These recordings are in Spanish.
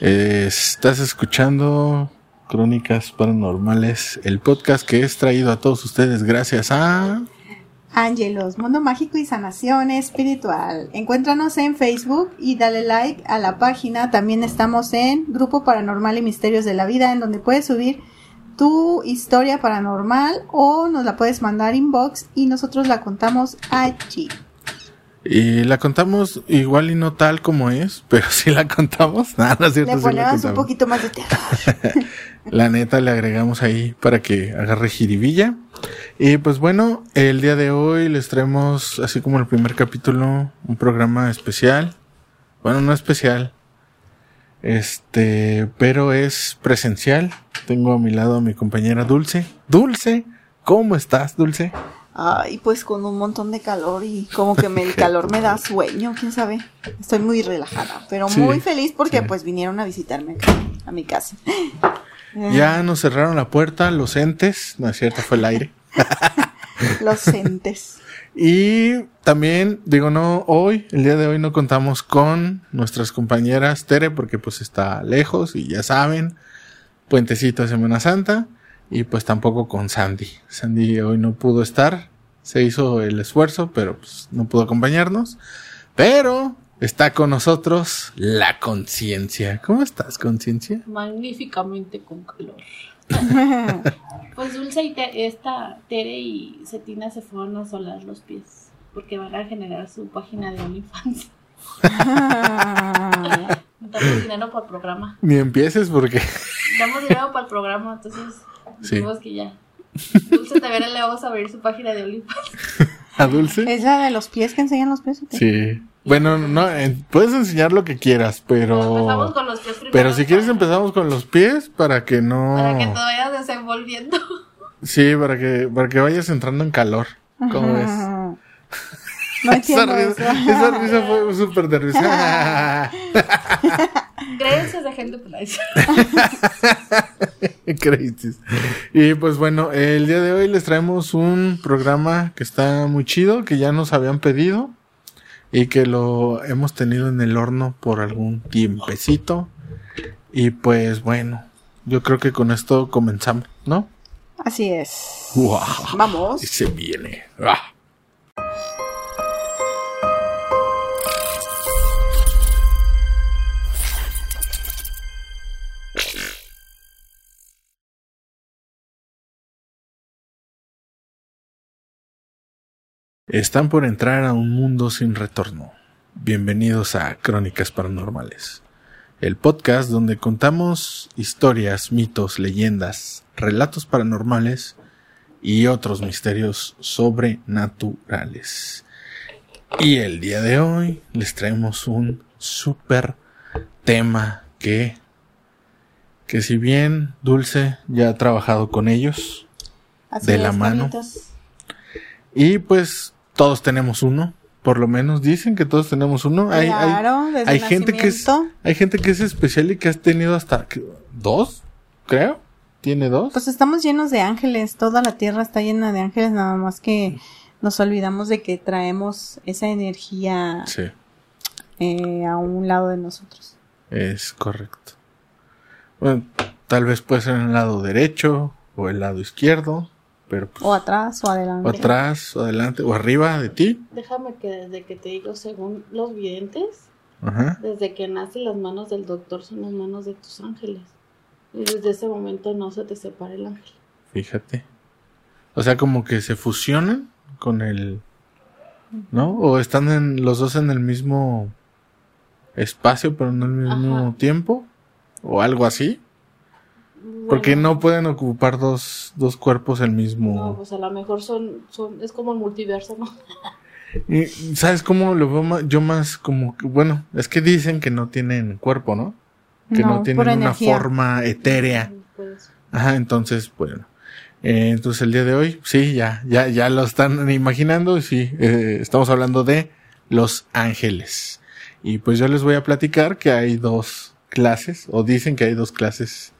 Estás escuchando Crónicas Paranormales, el podcast que es traído a todos ustedes gracias a... Ángelos, Mundo Mágico y Sanación Espiritual. Encuéntranos en Facebook y dale like a la página. También estamos en Grupo Paranormal y Misterios de la Vida, en donde puedes subir tu historia paranormal o nos la puedes mandar inbox y nosotros la contamos allí. Y la contamos igual y no tal como es, pero sí la contamos. Nada, no es cierto, Le sí ponemos un poquito más de terror. La neta le agregamos ahí para que agarre jiribilla. Y pues bueno, el día de hoy les traemos, así como el primer capítulo, un programa especial. Bueno, no especial. Este, pero es presencial. Tengo a mi lado a mi compañera Dulce. Dulce, ¿cómo estás, Dulce? Ay, pues con un montón de calor y como que me, el calor me da sueño, quién sabe. Estoy muy relajada, pero Sí, muy feliz porque sí. pues vinieron a visitarme acá, a mi casa. Ya nos cerraron la puerta, los entes. No es cierto, fue el aire. Los entes. Y también, digo, no, hoy, el día de hoy no contamos con nuestras compañeras Tere porque pues está lejos y ya saben, puentecito de Semana Santa y pues tampoco con Sandy. Sandy hoy no pudo estar, se hizo el esfuerzo, pero pues no pudo acompañarnos. Pero está con nosotros la conciencia. ¿Cómo estás, conciencia? magníficamente con calor. Pues Dulce y Te- esta Tere y Cetina se fueron a solar los pies porque van a generar su página de OnlyFans. Damos dinero para el programa. Ni empieces porque Damos dinero para el programa, entonces Sí. que ya. Dulce también le vamos a abrir su página de OnlyFans. a Dulce. ¿Es la de los pies que enseñan los pies? Sí. Bueno, no, eh, puedes enseñar lo que quieras, pero... Empezamos con los pies primero. Pero si quieres empezamos con los pies para que no... Para que te vayas desenvolviendo. Sí, para que, para que vayas entrando en calor. ¿Cómo ves? No Esa entiendo risa, eso. esa risa fue súper de risa. Creencias de gente Y pues bueno, el día de hoy les traemos un programa que está muy chido, que ya nos habían pedido y que lo hemos tenido en el horno por algún tiempecito. Y pues bueno, yo creo que con esto comenzamos, ¿no? Así es. ¡Wow! Vamos. Y se viene. ¡Ah! Están por entrar a un mundo sin retorno. Bienvenidos a Crónicas Paranormales, el podcast donde contamos historias, mitos, leyendas, relatos paranormales y otros misterios sobrenaturales. Y el día de hoy les traemos un super tema que, que si bien Dulce ya ha trabajado con ellos, Así de la mano. Y pues todos tenemos uno, por lo menos dicen que todos tenemos uno. Hay, hay, desde hay gente que es, hay gente que es especial y que has tenido hasta dos, creo. ¿Tiene dos? Pues estamos llenos de ángeles, toda la tierra está llena de ángeles, nada más que nos olvidamos de que traemos esa energía Sí, eh, a un lado de nosotros. es correcto. Bueno, tal vez puede ser en el lado derecho o el lado izquierdo, pero pues, O atrás o adelante. o atrás o adelante o arriba de ti. Déjame que desde que te digo, según los videntes, Ajá. desde que nace las manos del doctor son las manos de tus ángeles. Y desde ese momento no se te separa el ángel. Fíjate. O sea, como que se fusionan con el... ¿No? O están en, los dos en el mismo espacio, pero no al mismo Ajá. tiempo. O algo así. Porque no pueden ocupar dos, dos cuerpos el No, mismo... pues a lo mejor son, son, es como el multiverso, ¿no? Y, ¿Sabes cómo lo veo ma- yo más como que... Bueno, es que dicen que no tienen cuerpo, ¿no? Que no, No, tienen una energía. forma etérea. Pues, Ajá, entonces, bueno. Eh, entonces el día de hoy, sí, ya, ya, ya lo están imaginando, y sí, eh, estamos hablando de los ángeles. Y pues yo les voy a platicar que hay dos clases, o dicen que hay dos clases,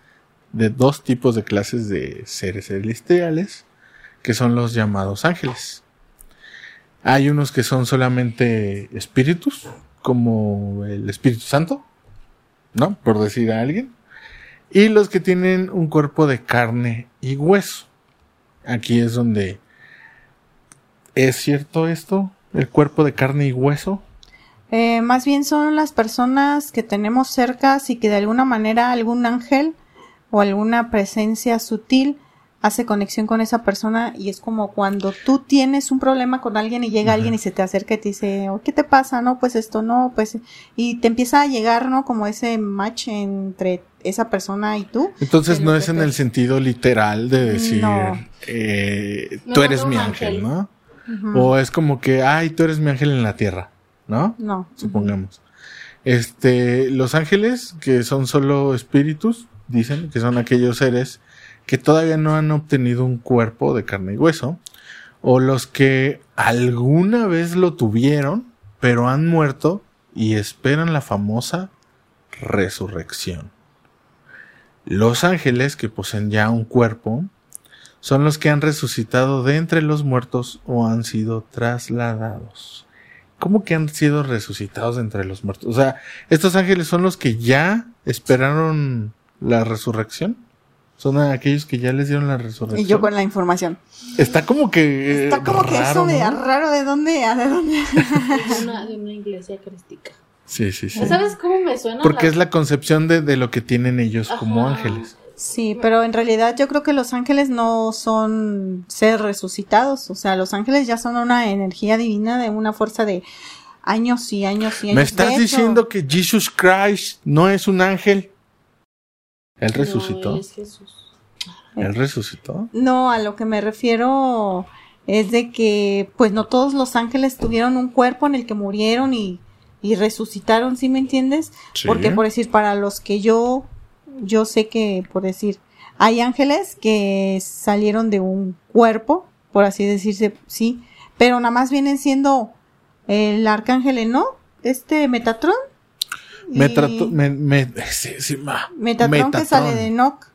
de dos tipos de clases de seres celestiales, que son los llamados ángeles. Hay unos que son solamente espíritus, como el Espíritu Santo, ¿no? Por decir a alguien. Y los que tienen un cuerpo de carne y hueso. Aquí es donde... ¿Es cierto esto? ¿El cuerpo de carne y hueso? Eh, más bien son las personas que tenemos cerca y que de alguna manera algún ángel o alguna presencia sutil hace conexión con esa persona y es como cuando tú tienes un problema con alguien y llega alguien y se te acerca y te dice, oh, ¿qué te pasa? No, pues esto no, pues, y te empieza a llegar, ¿no? Como ese match entre esa persona y tú. Entonces no es en te- el sentido literal de decir, No. eh, No, tú no, eres no, mi ángel, ángel. ¿no? O es como que, ay, tú eres mi ángel en la tierra, ¿no? No. supongamos. Este, los ángeles, que son solo espíritus, dicen que son aquellos seres que todavía no han obtenido un cuerpo de carne y hueso, o los que alguna vez lo tuvieron, pero han muerto y esperan la famosa resurrección. Los ángeles que poseen ya un cuerpo son los que han resucitado de entre los muertos o han sido trasladados. ¿Cómo que han sido resucitados de entre los muertos? O sea, estos ángeles son los que ya esperaron la resurrección. Son aquellos que ya les dieron la resurrección. Y yo con la información. Está como que. Está como que eso de ¿no? raro de dónde, a de dónde. De una, de una iglesia crística. Sí, sí, sí. ¿Sabes cómo me suena? Porque la- es la concepción de, de lo que tienen ellos como ángeles. Sí, pero en realidad yo creo que los ángeles no son ser resucitados, o sea, los ángeles ya son una energía divina de una fuerza de años y años y años. ¿Me De estás hecho, diciendo que Jesus Christ no es un ángel? Él No, resucitó. es Jesús. Él resucitó. No, a lo que me refiero es de que pues no todos los ángeles tuvieron un cuerpo en el que murieron y, y resucitaron, ¿sí me entiendes? Sí. Porque por decir, para los que yo, yo sé que, por decir, hay ángeles que salieron de un cuerpo, por así decirse, sí, pero nada más vienen siendo el arcángel Eno, este Metatron. Y- Me trató. Me, me, sí, sí, ma- Metatron, que sale de Enoch.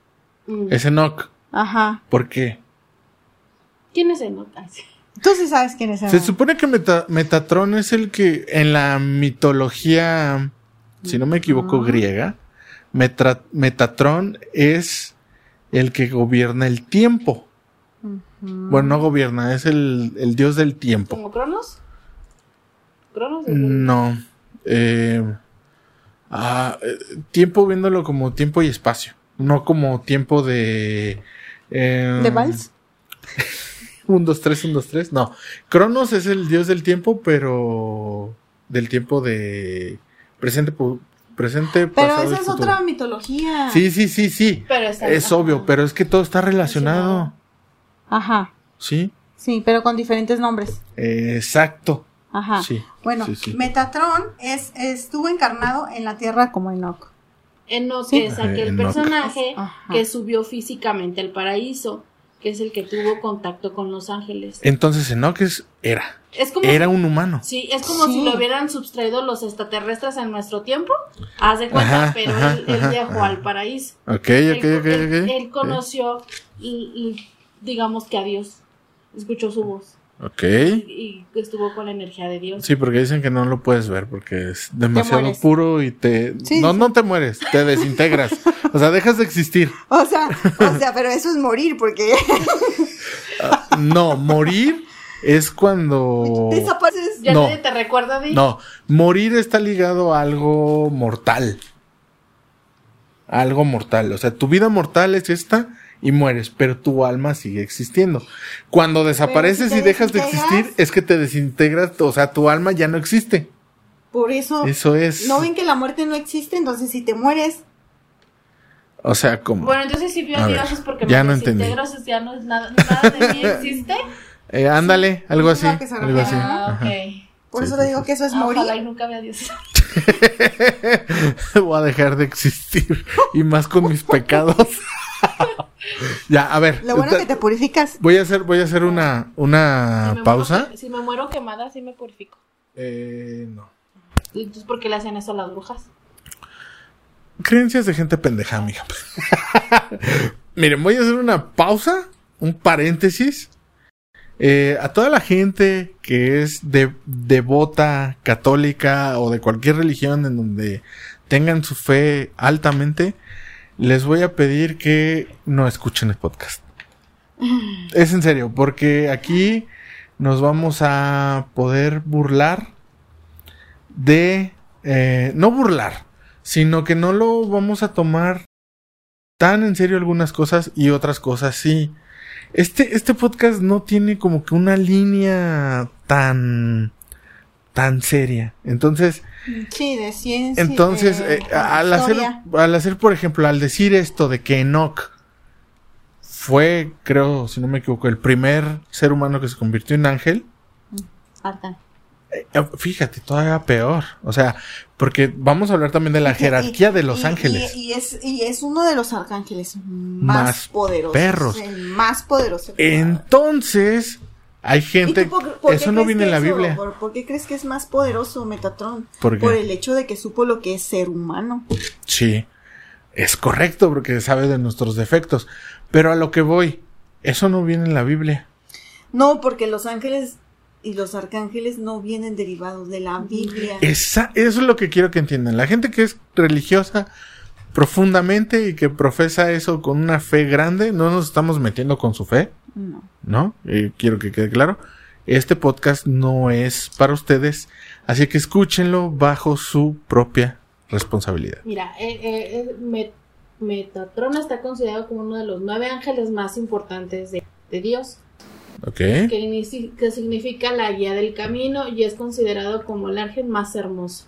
Mm. Es Enoch. Ajá. ¿Por qué? ¿Quién es Enoch? Tú sí sabes quién es Se Enoch. supone que Meta- Metatron es el que en la mitología, si no me equivoco, griega, Metra- Metatron es el que gobierna el tiempo. Bueno, no gobierna, es el, el dios del tiempo. ¿Como Cronos? ¿Cronos? No. eh, ah, eh, tiempo viéndolo como tiempo y espacio. No como tiempo de... eh, ¿De Vals? Un, dos, tres, un, dos, tres. No. Cronos es el dios del tiempo, pero del tiempo de presente, presente, Pero pasado esa es futuro. otra mitología. Sí, sí, sí, sí. Pero está- Es ajá. obvio, pero es que todo está relacionado. Ajá. Sí. Sí, pero con diferentes nombres. Eh, exacto. Ajá. Sí. Bueno, sí, sí. Metatron es, estuvo encarnado en la Tierra como Enoch. Enoch Sí. es aquel Enoch. personaje Ajá. que subió físicamente al paraíso, que es el que tuvo contacto con los ángeles. Entonces Enoch es, era. Es como Era un humano. Sí, es como Sí. si lo hubieran subtraído los extraterrestres en nuestro tiempo. Haz de cuenta, Ajá, pero ajá, él, viajó ajá. al paraíso. Ok, Él, ok, ok, él- ok. él conoció, y, y digamos que a Dios. Escuchó su voz Ok. y, y estuvo con la energía de Dios. Sí, porque dicen que no lo puedes ver porque es demasiado puro y te... Sí, no, sí. no te mueres, te desintegras. o sea, dejas de existir. O sea, o sea, pero eso es morir porque No, morir es cuando... desapareces. Ya No. nadie te recuerda de No, morir está ligado a algo mortal. Algo mortal. O sea, tu vida mortal es esta y mueres, pero tu alma sigue existiendo. Cuando desapareces si y dejas de desintegras- existir, es que te desintegras, o sea, tu alma ya no existe. Por eso, Eso es. no ven que la muerte no existe, entonces si te mueres, O sea, como. Bueno, entonces si ver, Dios es porque ya me no entendí. desintegro, entonces ya no es nada, nada de mí existe. Eh, ándale, algo así. Algo así. Ah, Ajá. ok. por Sí, eso sí, le digo que eso es Ah, morir. Ojalá y nunca vea a Dios. Voy a dejar de existir. Y más con mis pecados. ya, a ver. Lo bueno esta- que te purificas. Voy a hacer, voy a hacer una, una pausa. muero- si me muero quemada, sí me purifico. Eh, no. Entonces, ¿por qué le hacen eso a las brujas? Creencias de gente pendeja, mija. Miren, voy a hacer una pausa, un paréntesis. Eh, a toda la gente que es de, devota católica o de cualquier religión en donde tengan su fe altamente, les voy a pedir que no escuchen el podcast. Es en serio, porque aquí nos vamos a poder burlar de... eh, no burlar, sino que no lo vamos a tomar tan en serio algunas cosas y otras cosas sí. Este, este podcast no tiene como que una línea tan tan seria. Entonces, Sí, de ciencia. entonces, de- eh, al hacer, al hacer, por ejemplo, al decir esto de que Enoch fue, creo, si no me equivoco, el primer ser humano que se convirtió en ángel, Arcángel. eh, fíjate, todavía peor. O sea, porque vamos a hablar también de la Y- jerarquía de los y- ángeles. Y, y es, y es uno de los arcángeles más, Más poderosos. perros. El más poderoso. Entonces, hay ¿Y gente, por- por eso no viene en que la eso- Biblia. ¿por, por qué crees que es más poderoso Metatron? ¿Por qué? el hecho de que supo lo que es ser humano. Sí, es correcto porque sabe de nuestros defectos. Pero a lo que voy, eso no viene en la Biblia. No, porque los ángeles y los arcángeles no vienen derivados de la Biblia. Esa, eso es lo que quiero que entiendan. La gente que es religiosa profundamente y que profesa eso con una fe grande, no nos estamos metiendo con su fe, No. ¿no? Eh, quiero que quede claro. Este podcast no es para ustedes, así que escúchenlo bajo su propia responsabilidad. Mira, eh, eh, eh, Met- Metatron está considerado como uno de los nueve ángeles más importantes de, de Dios, ¿Ok? que, inici- que significa la guía del camino y es considerado como el ángel más hermoso.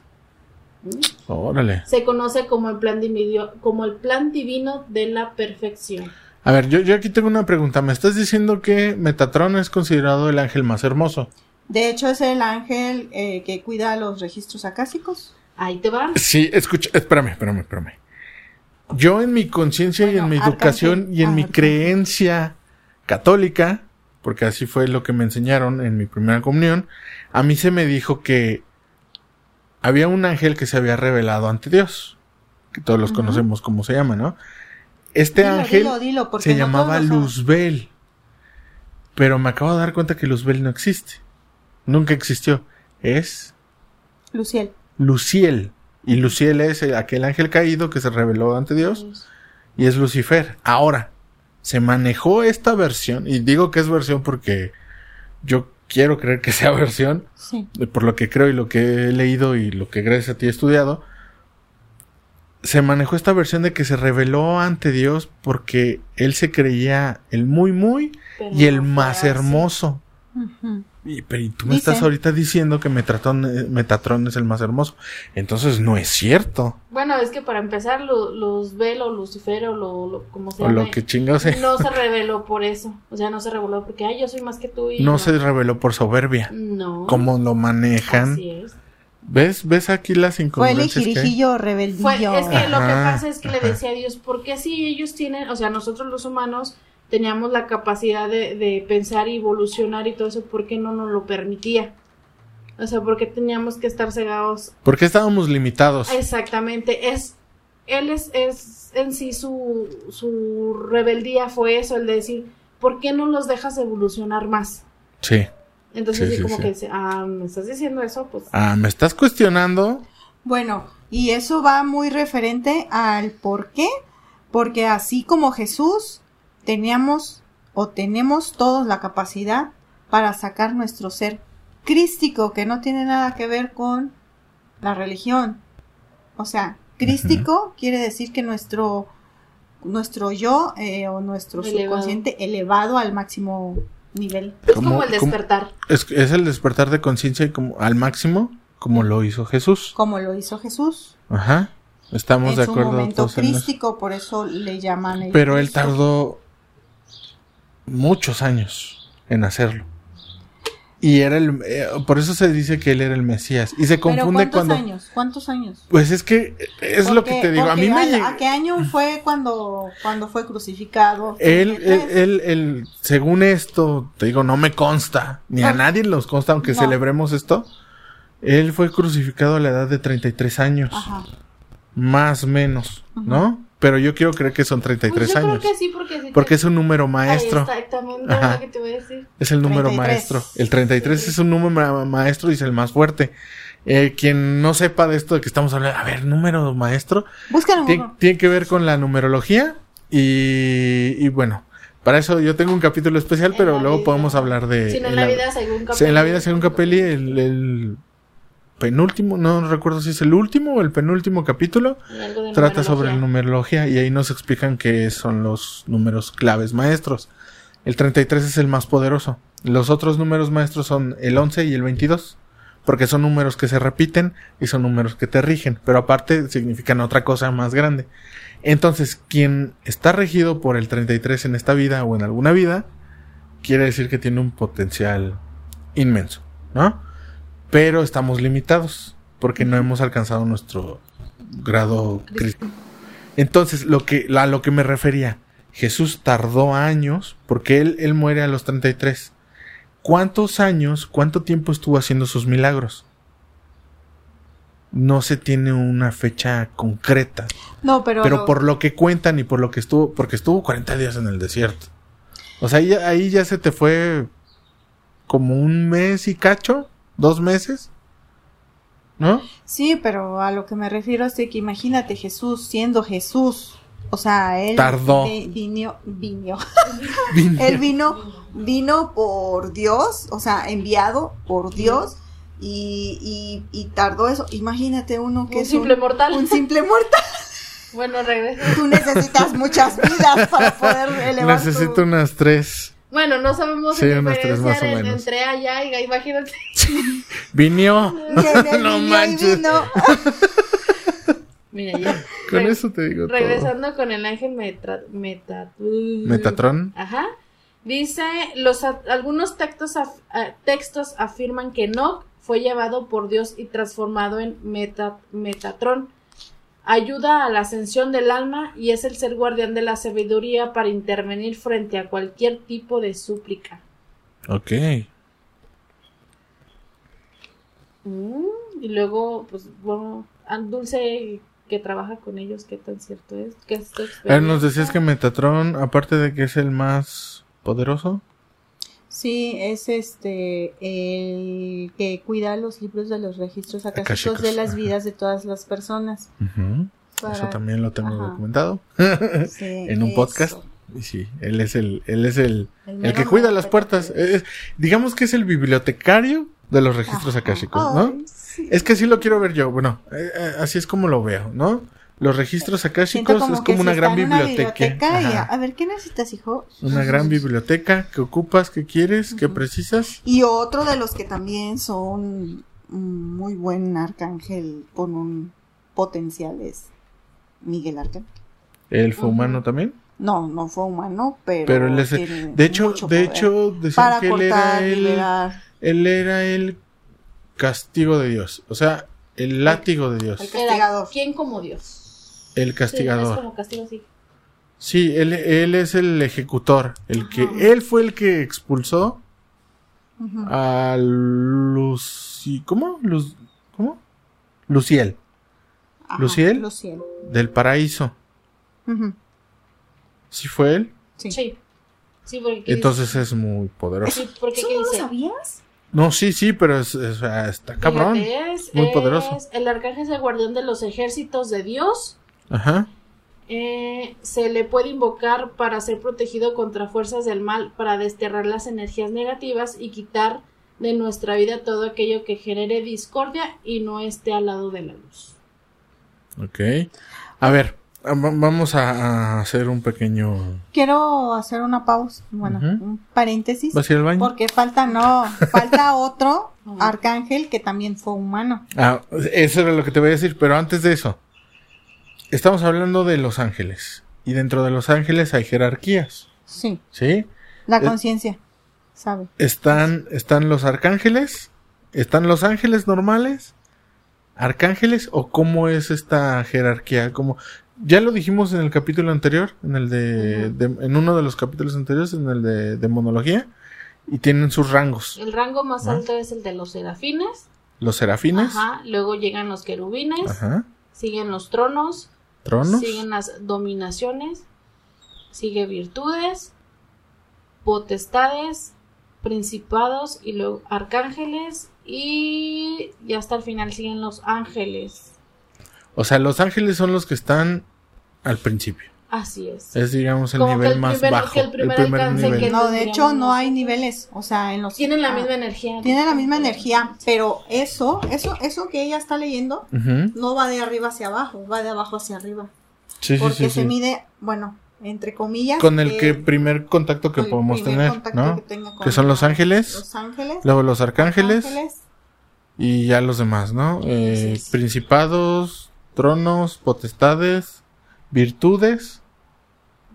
¿Mm? Órale. Se conoce como el plan divino, como el plan divino de la perfección. A ver, yo, yo aquí tengo una pregunta. ¿Me estás diciendo que Metatron es considerado el ángel más hermoso? De hecho, es el ángel eh, que cuida los registros acásicos. Ahí te va. Sí, escucha, espérame, espérame, espérame. Yo en mi conciencia y en mi arcángel. educación y en Ah, mi creencia católica, porque así fue lo que me enseñaron en mi primera comunión, a mí se me dijo que había un ángel que se había revelado ante Dios, que todos los conocemos como se llama, ¿no? Este Dilo, ángel dilo, dilo, porque se no llamaba. Luzbel, pero me acabo de dar cuenta que Luzbel no existe, nunca existió, es Luciel. Luciel. Y Luciel es el- aquel ángel caído que se reveló ante Dios y es Lucifer. Ahora, se manejó esta versión, y digo que es versión porque yo quiero creer que sea versión, Sí. por lo que creo y lo que he leído y lo que gracias a ti he estudiado, se manejó esta versión de que se reveló ante Dios porque él se creía el muy muy Pero y el más hermoso. Y, pero y tú me estás ahorita diciendo que Metatron, eh, Metatron es el más hermoso. Entonces no es cierto. Bueno, es que para empezar, Luzbel o Lucifer o lo, lo- como se O llame, lo que chingados sea. no se reveló por eso. O sea, no se reveló porque, ay, yo soy más que tú y No se reveló por soberbia. No. Como lo manejan. Así es. ¿Ves? ¿Ves aquí las Fue el incongruencias que rebeldillo. Fue, es que lo que pasa es que le decía a Dios, ¿por qué si ellos tienen, o sea, nosotros los humanos teníamos la capacidad de, de pensar y evolucionar y todo eso, ¿por qué no nos lo permitía? O sea, ¿por qué teníamos que estar cegados? ¿Por qué estábamos limitados? Exactamente, es, él es, es en sí su, su rebeldía fue eso, el de decir, ¿por qué no los dejas evolucionar más? Sí. Entonces, Sí, sí, sí, como sí. que, dice, ah, ¿me estás diciendo eso? Pues, Ah, ¿me estás cuestionando? Bueno, y eso va muy referente al por qué. Porque así como Jesús, teníamos o tenemos todos la capacidad para sacar nuestro ser crístico, que no tiene nada que ver con la religión. O sea, crístico quiere decir que nuestro, nuestro yo eh, o nuestro Elevado. subconsciente elevado al máximo nivel. es ¿Cómo- como el despertar. Es, es el despertar de conciencia y como al máximo, como lo hizo Jesús. Como lo hizo Jesús. Ajá. Estamos de acuerdo momento todos en eso. crístico, por eso le llaman el Pero él tardó muchos años en hacerlo. Y era el, eh, por eso se dice que él era el Mesías. Y se ¿Pero confunde cuántos cuando, años? ¿Cuántos años? pues es que es lo que te digo. A mí me ¿a- llega, ¿A qué año fue cuando, cuando fue crucificado? él, él, él, él, según esto, te digo, no me consta, ni a No. nadie nos consta, aunque No. celebremos esto. Él fue crucificado a la edad de 33 años, Ajá. más o menos, ¿no? Pero yo quiero creer que son 33 Pues yo años. creo que sí, porque sí. Porque es un número maestro. Exactamente Ajá. lo que te voy a decir. Es el número 33. maestro. El 33 es un número ma- maestro y es el más fuerte. Eh, quien no sepa de esto de que estamos hablando, a ver, número maestro, Búscalo en tiene, que ver con la numerología y, y bueno, para eso yo tengo un capítulo especial, En pero luego vida. podemos hablar de... Si no, en la vida según Sí, Capelli. en la vida según Capelli, el, el penúltimo, no recuerdo si es el último o el penúltimo capítulo, trata sobre la numerología. numerología y ahí nos explican qué son los números claves maestros. El 33 es el más poderoso. Los otros números maestros son el 11 y el 22, porque son números que se repiten y son números que te rigen, pero aparte significan otra cosa más grande. Entonces, quien está regido por el 33 en esta vida o en alguna vida, quiere decir que tiene un potencial inmenso, ¿no? Pero estamos limitados porque no hemos alcanzado nuestro grado crítico. Entonces, lo que, a lo que me refería, Jesús tardó años porque él, él muere a los 33. ¿Cuántos años, cuánto tiempo estuvo haciendo sus milagros? No se tiene una fecha concreta, No, pero. pero por lo que cuentan y por lo que estuvo, porque estuvo 40 días en el desierto. O sea, ahí, ahí ya se te fue como un mes y cacho, dos meses, ¿no? Sí, pero a lo que me refiero es de que imagínate Jesús siendo Jesús. O sea, él. Tardó. vi- vino. Vino. Vin- Él vino, vino por Dios, o sea, enviado por Dios y, y, y tardó eso. Imagínate uno que Un es simple un, mortal. un simple mortal. Bueno, regresa. Tú necesitas muchas vidas para poder elevar tu- Necesito unas tres. Bueno, no sabemos Sí, tres más o diferenciar en- menos. entre allá y imagínate. Vinió. No manches. vino. Mira, ya. Con Re- eso te digo todo. Regresando con el ángel metra, meta- Metatron. Ajá. Dice, los algunos textos, af- textos afirman que Enoch fue llevado por Dios y transformado en meta- Metatron. Ayuda a la ascensión del alma y es el ser guardián de la sabiduría para intervenir frente a cualquier tipo de súplica. Ok. Mm, y luego, pues, bueno, Dulce que trabaja con ellos, ¿qué tan cierto es? ¿Qué es ver, nos decías que Metatron, aparte de que es el más poderoso, Sí, es este el que cuida los libros de los registros akáshicos de las vidas de todas las personas. Eso Para- también lo tengo Ajá. documentado Sí, en un eso. podcast. Y sí, él es el, él es el, El que cuida las puertas. Es- digamos que es el bibliotecario de los registros Ajá. akáshicos, ¿no? Ay, sí. Es que así lo quiero ver yo. Bueno, eh, eh, así es como lo veo, ¿no? Los registros akáshicos es que como una gran biblioteca. biblioteca y a, a ver, ¿qué necesitas, hijo? Una gran biblioteca que ocupas, que quieres, que Ujú. precisas. Y otro de los que también son un muy buen arcángel con un potencial es Miguel Arcángel. Él fue humano también. No, no fue humano, pero, Pero él es el- De hecho, de hecho, decían para que él era el, él era el castigo de Dios. O sea, el látigo de Dios. El castigador. ¿Quién como Dios? El Sí, es castigador. como castigo, sí. Sí, él, él es el ejecutor. El que, él fue el que expulsó a Luci, ¿cómo? Luz, ¿Cómo? Luciel, Ajá, ¿Luciel? Luciel. del paraíso. ¿Sí fue él? Sí. Sí. Sí, porque ¿qué Entonces es muy poderoso. Sí, porque ¿Eso ¿qué no lo sabías? No, sí, sí, pero es, es- sea, está cabrón. Fíjate, es, muy poderoso. es el arcángel es el guardián de los ejércitos de Dios. Ajá. Eh, se le puede invocar para ser protegido contra fuerzas del mal, para desterrar las energías negativas y quitar de nuestra vida todo aquello que genere discordia y no esté al lado de la luz. Ok. A ver, va- vamos a, hacer un pequeño... Quiero hacer una pausa, bueno, un paréntesis, ¿Vas a ir al baño? porque falta, no, falta otro arcángel que también fue humano. Ah, eso era lo que te voy a decir, pero antes de eso, estamos hablando de los ángeles. Y dentro de los ángeles hay jerarquías, Sí, ¿sí? la Eh, conciencia, ¿sabe? Están, están los arcángeles, están los ángeles normales, arcángeles, o cómo es esta jerarquía, como ya lo dijimos en el capítulo anterior, en el de, en uno de los capítulos anteriores, en el de, de monología, y tienen sus rangos. El rango más alto es el de los serafines. Los serafines, Ajá. Luego llegan los querubines. ajá, Siguen los tronos. Tronos, Siguen las dominaciones. Sigue virtudes. Potestades. principados y luego arcángeles y ya hasta el final siguen los ángeles. O sea, los ángeles son los que están al principio. Así es. Es, digamos, el Como que nivel el más primer- bajo. que el primer alcance que- No, de hecho no hay niveles, o sea, en los Tienen la ah, misma energía. tienen la misma energía, pero eso, eso, eso que ella está leyendo Ujú. no va de arriba hacia abajo, va de abajo hacia arriba, Sí, sí, porque sí, se sí. mide, bueno, entre comillas, Con el que primer contacto que con el podemos primer tener, contacto ¿no? que tenga con Que son los ángeles, los ángeles, luego los arcángeles ángeles, y ya los demás, ¿no? Eh, principados, tronos, potestades, virtudes.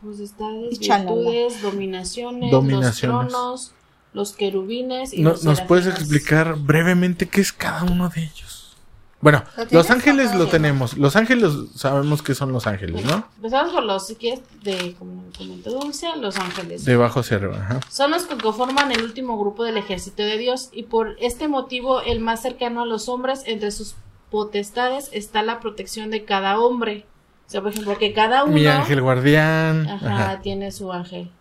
Potestades, chalala. virtudes, dominaciones, Dominaciones. los tronos, los querubines y No- los ¿Nos puedes explicar brevemente qué es cada uno de ellos? Bueno, ¿Lo tienes los ángeles lo tenemos. Los ángeles sabemos que son los ángeles, ¿no? Empezamos por los, si quieres, de, como comentó Dulce, los ángeles. De abajo hacia arriba. Ajá. Son los que conforman el último grupo del ejército de Dios y por este motivo el más cercano a los hombres entre sus potestades está la protección de cada hombre. O sea, por ejemplo, que cada uno Mi ángel guardián. ajá, Ajá. tiene su ángel.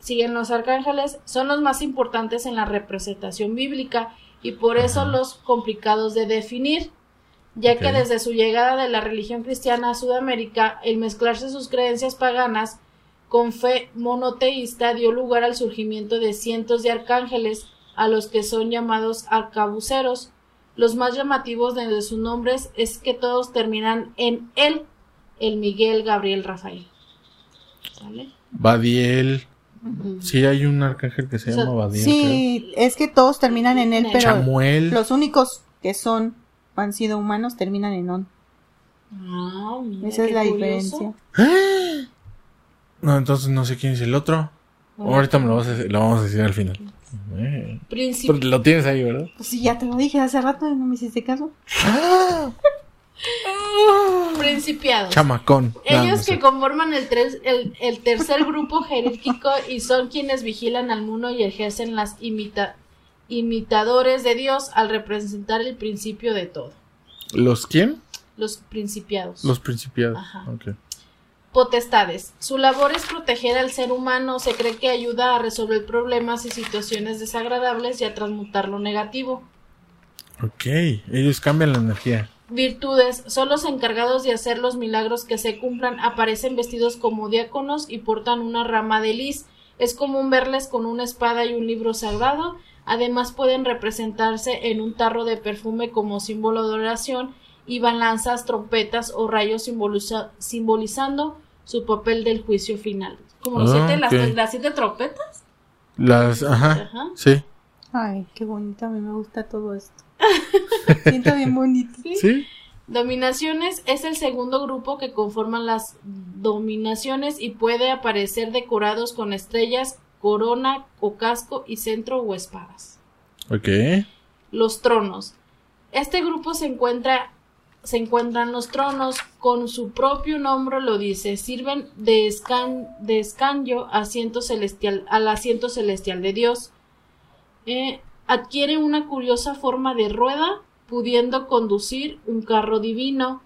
Siguen los arcángeles, son los más importantes en la representación bíblica y por eso los complicados de definir, ya que desde su llegada de la religión cristiana a Sudamérica, el mezclarse sus creencias paganas con fe monoteísta dio lugar al surgimiento de cientos de arcángeles a los que son llamados arcabuceros. Los más llamativos de sus nombres es que todos terminan en él, el Miguel, Gabriel, Rafael. ¿Vale? Badiel. Sí, hay un arcángel que se O sea, llama Badiel. sí, es que todos terminan en él, pero Chamuel. los únicos que son han sido humanos terminan en on. Ah, mira, Esa es la curioso. diferencia. No, entonces no sé quién es el otro. Bueno. Ahorita me lo, vas a decir, lo vamos a decir al final. Eh. Porque lo tienes ahí, ¿verdad? Pues sí, ya te lo dije hace rato y no me hiciste caso. Principiados. Chamacón. Ellos que conforman el, tres- el, el tercer grupo jerárquico y son quienes vigilan al mundo y ejercen las imita- imitadores de Dios al representar el principio de todo. ¿Los quién? Los principiados. Los principiados. Ajá. Ok. Potestades. Su labor es proteger al ser humano. Se cree que ayuda a resolver problemas y situaciones desagradables y a transmutar lo negativo. Ok. Ellos cambian la energía. Virtudes. Son los encargados de hacer los milagros que se cumplan. Aparecen vestidos como diáconos y portan una rama de lis. Es común verles con una espada y un libro sagrado. Además pueden representarse en un tarro de perfume como símbolo de oración y balanzas, trompetas o rayos simboliza- simbolizando su papel del juicio final. Como los Ah, siete, las, las siete trompetas. Las, ajá. Ajá. Sí. Ay, qué bonito, a mí me gusta todo esto. Siento bien bonito. Sí. Dominaciones es el segundo grupo que conforman las dominaciones y puede aparecer decorados con estrellas, corona o casco y centro o espadas. Ok. Los tronos. Este grupo se encuentra se encuentran los tronos, con su propio nombre lo dice, sirven de, escan, de escaño asiento celestial, al asiento celestial de Dios. Eh, adquiere una curiosa forma de rueda, pudiendo conducir un carro divino.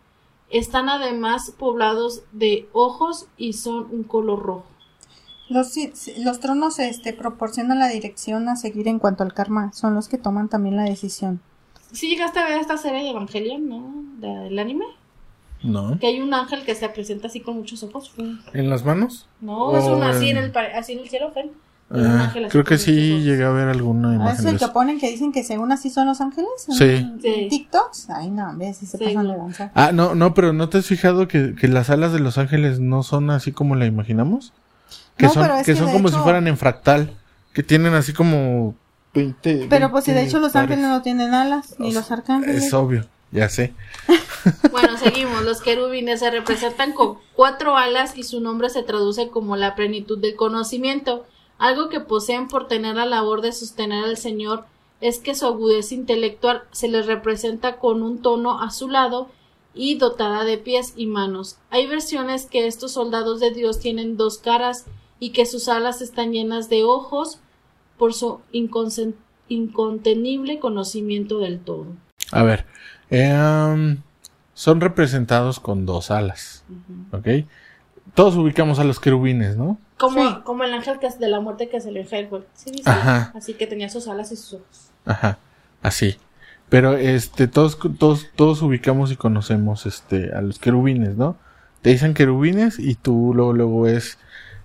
Están además poblados de ojos y son un color rojo. Los, sí, sí, los tronos este, proporcionan la dirección a seguir en cuanto al karma. Son los que toman también la decisión. Si llegaste a ver esta serie de Evangelion, ¿no? Del anime. No. Que hay un ángel que se presenta así con muchos ojos. ¿En las manos? No, es Oh, un así en el, así en el cielo, Fel. Ah, creo que sí llegué a ver alguna ¿Ah, imagen ¿Es de el que ponen que dicen que según así son los ángeles? Sí. ¿En Sí. ¿TikToks? Ay, no, ves, si se Sí. pasan de lanza. Ah, no, no, pero ¿no te has fijado que, que las alas de los ángeles no son así como la imaginamos? Que No, son, pero es que que son como si fueran en fractal. Que tienen así como 20. Pero pues si de 20 hecho los pares. ángeles no tienen alas, ni los arcángeles. Es obvio, ya sé. Bueno, seguimos. Los querubines se representan con cuatro alas y su nombre se traduce como la plenitud del conocimiento. Algo que poseen por tener la labor de sostener al Señor es que su agudeza intelectual se les representa con un tono azulado y dotada de pies y manos. Hay versiones que estos soldados de Dios tienen dos caras y que sus alas están llenas de ojos por su incontenible conocimiento del todo. A ver, em, son representados con dos alas, ¿ok? Todos ubicamos a los querubines, ¿no? Como, Sí. como el ángel que es de la muerte que salió en Hellboy. Sí, sí, sí. Ajá. Así que tenía sus alas y sus ojos. Ajá, así. Pero este, todos, todos, todos ubicamos y conocemos este, a los querubines, ¿no? Te dicen querubines y tú luego, luego ves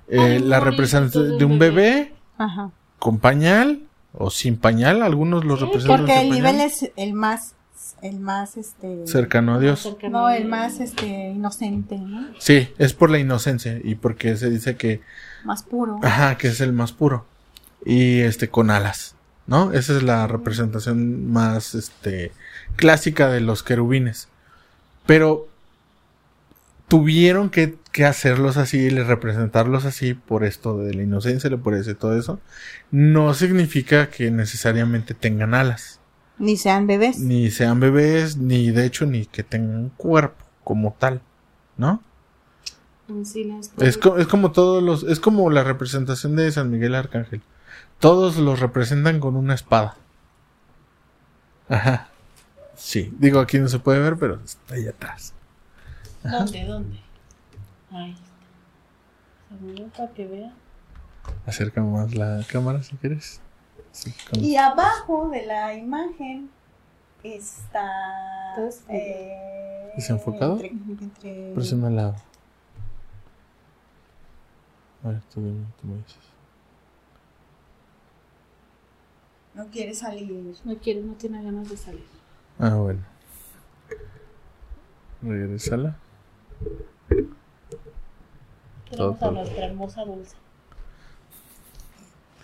eh, Ay, la representación de un bebé Ajá. con pañal o sin pañal, algunos los representan Porque el pañal, nivel es el más, el más, este... cercano a Dios. Cercano No, el más, este, inocente, ¿no? Sí, es por la inocencia y porque se dice que, Más puro. ajá, que es el más puro y este con alas, ¿no? Esa es la representación más, este, clásica de los querubines. Pero tuvieron que, que hacerlos así, le- representarlos así por esto de la inocencia, le parece todo eso. No significa que necesariamente tengan alas, Ni sean bebés. ni sean bebés, ni de hecho ni que tengan un cuerpo como tal, ¿no? Sí, las- Es, co- es como todos los, es como la representación de San Miguel Arcángel. Todos los representan con una espada. Ajá. Sí, digo aquí no se puede ver, pero está ahí atrás. ¿Dónde? ¿Dónde? Ahí está. Para que vea. Acerca más la cámara si quieres. Sí, Y abajo de la imagen está... Eh, ¿Desenfocado? entre- entre- al lado. A ver, tú dime, tú me dices. No quiere salir. No quiere, no tiene ganas de salir. Ah, bueno. Regresala. Todo. a nuestra hermosa dulce.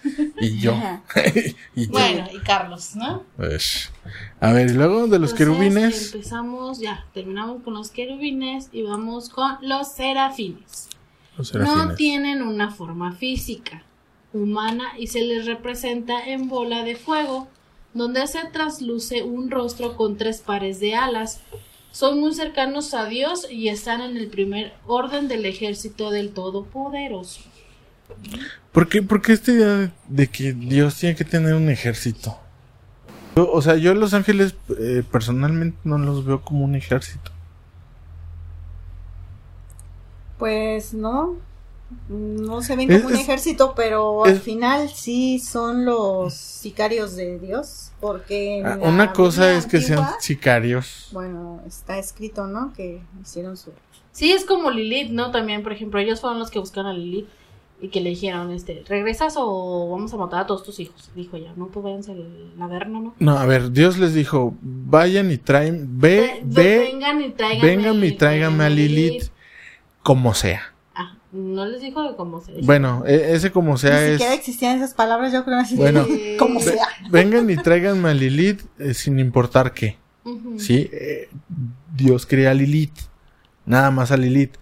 Y yo. Ajá. y yo. Bueno, y Carlos, ¿no? Pues, A ver, y luego de los Entonces, querubines. Empezamos, ya, terminamos con los querubines y vamos con los serafines. Los No serafines. tienen una forma física humana y se les representa en bola de fuego, donde se trasluce un rostro con tres pares de alas. Son muy cercanos a Dios y están en el primer orden del ejército del Todopoderoso. ¿Por qué, por qué esta idea de, de que Dios tiene que tener un ejército? Yo- o sea, yo los ángeles eh, personalmente no los veo como un ejército. Pues no, no se ven Es- como un ejército, pero es- al final sí son los sicarios de Dios, porque Ah, Una cosa es que sean sicarios. bueno, está escrito, ¿no? Que hicieron su Sí, es como Lilith, ¿no? También, por ejemplo, ellos fueron los que buscaron a Lilith y que le dijeron, este, ¿regresas o vamos a matar a todos tus hijos? Dijo ella, no, pues váyanse al Averno, ¿no? No, a ver, Dios les dijo, vayan y traen, ve, Ve- ve, vengan y tráiganme, vengan y tráiganme a Lilith como sea. Ah, no les dijo de cómo se Bueno, e- ese como sea Ni es... siquiera existían esas palabras, yo creo así. Bueno. como sea. vengan y tráiganme a Lilith eh, sin importar qué. Sí, eh, Dios crea a Lilith, nada más a Lilith.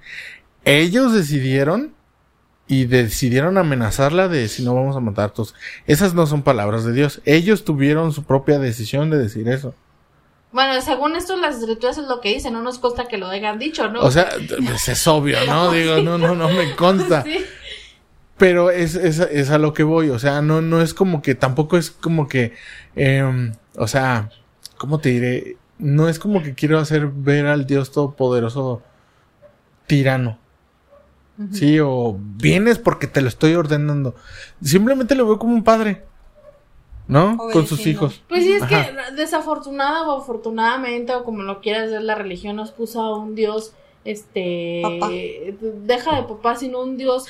Ellos decidieron y decidieron amenazarla de si no vamos a matar a todos. Esas no son palabras de Dios. Ellos tuvieron su propia decisión de decir eso. Bueno, según esto, las escrituras es lo que dicen, no nos consta que lo hayan dicho, ¿no? O sea, pues es obvio, ¿no? Digo, no, no, no me consta. Sí. Pero es, es, es a lo que voy. O sea, no, no es como que, tampoco es como que, em, o sea, ¿cómo te diré? No es como que quiero hacer ver al Dios Todopoderoso tirano. Sí, o vienes porque te lo estoy ordenando. Simplemente lo veo como un padre. ¿No? Con sus hijos. Pues sí, es Ajá. que desafortunada o afortunadamente, o como lo quieras ver, la religión nos puso a un Dios, este, Papá. deja de papá, sino un Dios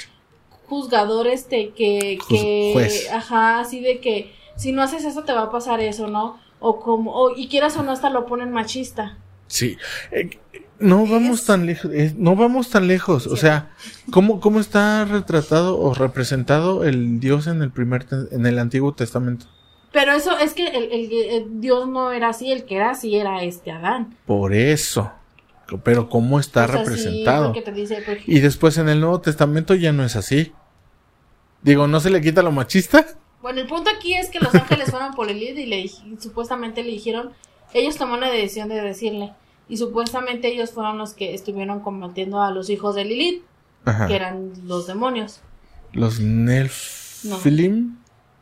juzgador, este, que, que, juez. ajá, así de que si no haces eso te va a pasar eso, ¿no? O como, o, y quieras o no, hasta lo ponen machista. Sí. Eh, no vamos Es- tan lejos. no vamos tan lejos. O sea, ¿cómo, ¿cómo está retratado o representado el Dios en el primer en el Antiguo Testamento? Pero eso es que el, el- el Dios no era así, el que era así era este Adán. Por eso. Pero ¿cómo está representado? dice, ejemplo, Y después en el Nuevo Testamento ya no es así. Digo, ¿no se le quita lo machista? Bueno, el punto aquí es que los ángeles fueron por Lilith y le y supuestamente le dijeron, ellos tomaron la decisión de decirle, y supuestamente ellos fueron los que estuvieron combatiendo a los hijos de Lilith, Ajá. que eran los demonios. Los Nelfilim.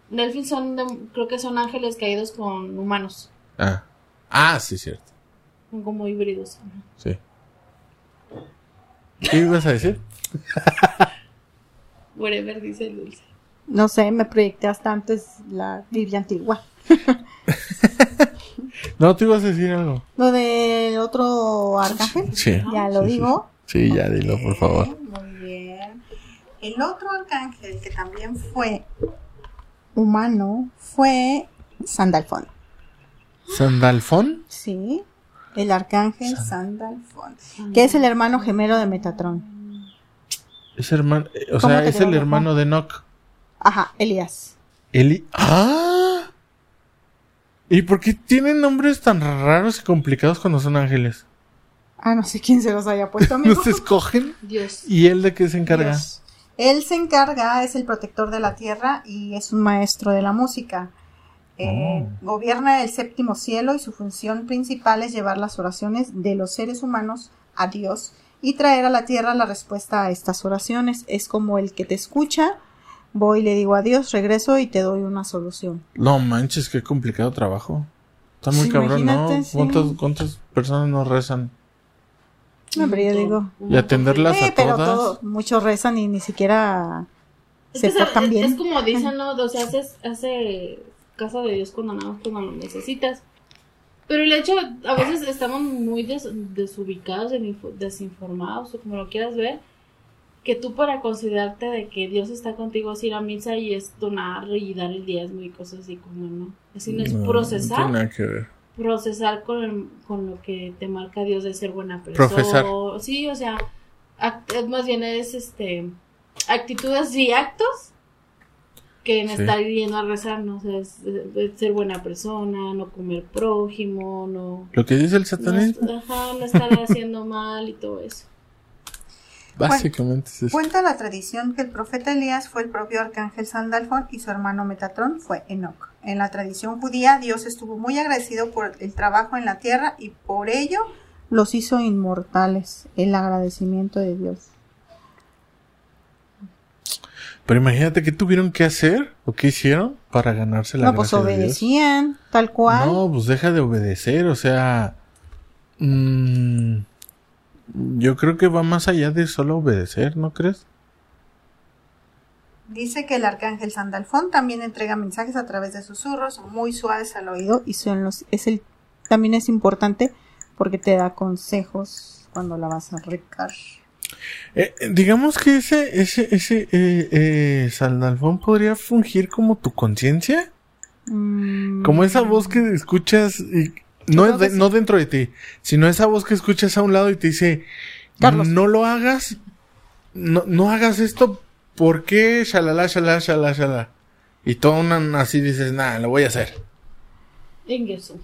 Nelfin son, dem- creo que son ángeles caídos con humanos, Ah. ah, sí, cierto. son como híbridos. Ajá. Sí. ¿Qué ibas a decir? Whatever dice el dulce. No sé, me proyecté hasta antes la Biblia antigua. No, tú ibas a decir algo. Lo del otro arcángel. Sí. Ya lo Sí, digo. Sí, ya dilo, por favor. Muy bien. El otro arcángel que también fue humano fue Sandalfón. ¿Sandalfón? Sí, el arcángel Sandalfón, que es el hermano gemelo de Metatron. Es hermano, eh, o ¿Cómo sea, es el hermano de Enoch. Ajá, Elías. Eli. ¡Ah! ¿Y por qué tienen nombres tan raros y complicados cuando son ángeles? Ah, no sé quién se los haya puesto, amigo. ¿No se escogen? Dios. ¿Y él de qué se encarga? Dios. Él se encarga, es el protector de la tierra y es un maestro de la música. Eh, Gobierna el séptimo cielo y su función principal es llevar las oraciones de los seres humanos a Dios y traer a la tierra la respuesta a estas oraciones. Es como el que te escucha, voy y le digo a Dios, regreso y te doy una solución. No manches, qué complicado trabajo. Está muy Sí, cabrón, ¿no? sí. ¿Cuántas, ¿Cuántas personas no rezan? No, pero yo digo, Y atenderlas eh, a pero todas. todo- muchos rezan y ni siquiera Es, se portan bien. es como dicen, ¿no? O sea, haces, hace casa de Dios cuando nada más cuando lo necesitas. Pero el hecho, a veces estamos muy des- desubicados, desinfo- desinformados, o como lo quieras ver, que tú para considerarte de que Dios está contigo es ir a misa y es donar y dar el diezmo y cosas así como, ¿no? Así no es No, procesar. No tiene nada que ver. procesar con, el- con lo que te marca Dios de ser buena persona. Profesar. Sí, o sea, act- es más bien es este actitudes y actos que en Sí. estar yendo a rezar, ¿no? O sea, es, es ser buena persona, no comer prójimo, no, Lo que dice el no, satanismo, ajá, no estar haciendo mal y todo eso. Básicamente es eso. Cuenta la tradición que el profeta Elías fue el propio arcángel Sandalfón y su hermano Metatrón fue Enoch. En la tradición judía, Dios estuvo muy agradecido por el trabajo en la tierra y por ello los hizo inmortales. El agradecimiento de Dios. Pero imagínate qué tuvieron que hacer o qué hicieron para ganarse la no, pues gracia de Dios. obedecían, tal cual. No, pues deja de obedecer, o sea, mm, yo creo que va más allá de solo obedecer, ¿no crees? Dice que el arcángel Sandalfón también entrega mensajes a través de susurros muy suaves al oído y son los, es el, también es importante porque te da consejos cuando la vas a recar. Eh, digamos que ese, ese, ese, eh, eh, Sandalfón podría fungir como tu conciencia, Mm, como esa voz que escuchas y no, es de- sí. no dentro de ti, sino esa voz que escuchas a un lado y te dice, Carlos. no lo hagas, no, no hagas esto, ¿por qué? Shalala, shalala, shalala, shalala. Y todo una, así dices, nada, lo voy a hacer. Ingreso.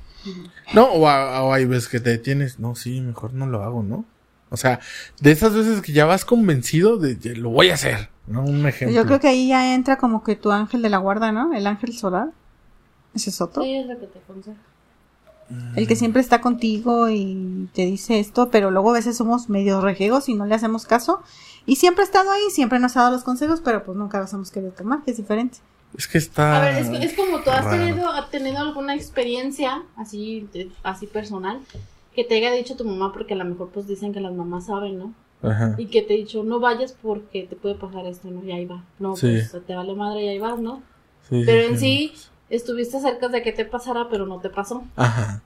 No, o, a- o hay veces que te detienes, no, sí, mejor no lo hago, ¿no? O sea, de esas veces que ya vas convencido de, de lo voy a hacer, ¿no? Un ejemplo. Yo creo que ahí ya entra como que tu ángel de la guarda, ¿no? El ángel solar. Ese es otro. Sí, es lo que te aconsejo. El que siempre está contigo y te dice esto, pero luego a veces somos medio rejegos y no le hacemos caso. Y siempre ha estado ahí, siempre nos ha dado los consejos, pero pues nunca los hemos querido tomar, que es diferente. Es que está... A ver, es, es como tú has raro. tenido, has tenido alguna experiencia así, de- así personal que te haya dicho tu mamá, porque a lo mejor pues dicen que las mamás saben, ¿no? Ajá. Y que te ha dicho, no vayas porque te puede pasar esto, ¿no? Y ahí va. No, Sí. pues te vale madre y ahí vas, ¿no? Sí, Pero en sí, estuviste cerca de que te pasara, pero no te pasó. Ajá.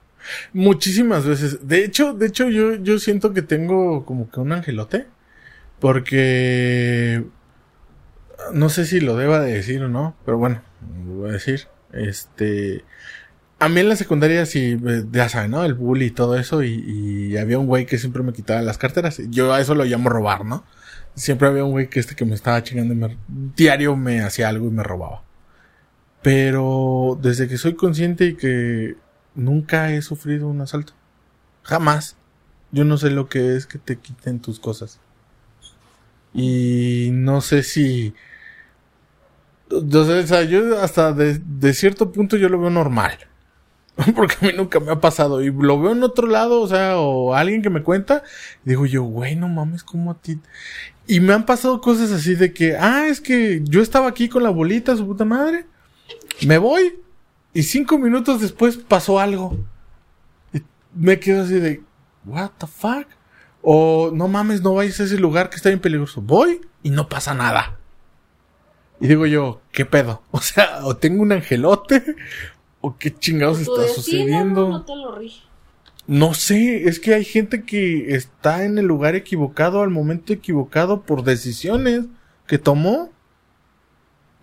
Muchísimas veces. De hecho, de hecho, yo, yo siento que tengo como que un angelote. Porque... No sé si lo deba de decir o no, pero bueno, lo voy a decir. Este... A mí en la secundaria sí, eh, ya saben, ¿no? El bully y todo eso. Y, y había un güey que siempre me quitaba las carteras. Yo a eso lo llamo robar, ¿no? Siempre había un güey que este que me estaba chingando y me, diario me hacía algo y me robaba. Pero desde que soy consciente y que nunca he sufrido un asalto. Jamás. Yo no sé lo que es que te quiten tus cosas. Y no sé si... O sea, yo hasta de, de cierto punto yo lo veo normal. Porque a mí nunca me ha pasado. Y lo veo en otro lado, o sea, o alguien que me cuenta. Digo yo, güey, no mames, como a ti. Y me han pasado cosas así de que, ah, es que yo estaba aquí con la bolita, su puta madre. Me voy. Y cinco minutos después pasó algo. Y me quedo así de, what the fuck? O no mames, no vayas a ese lugar que está bien peligroso. Voy y no pasa nada. Y digo yo, ¿qué pedo? O sea, o tengo un angelote, o qué chingados está destino sucediendo. no te lo rige. No sé, es que hay gente que está en el lugar equivocado al momento equivocado por decisiones que tomó.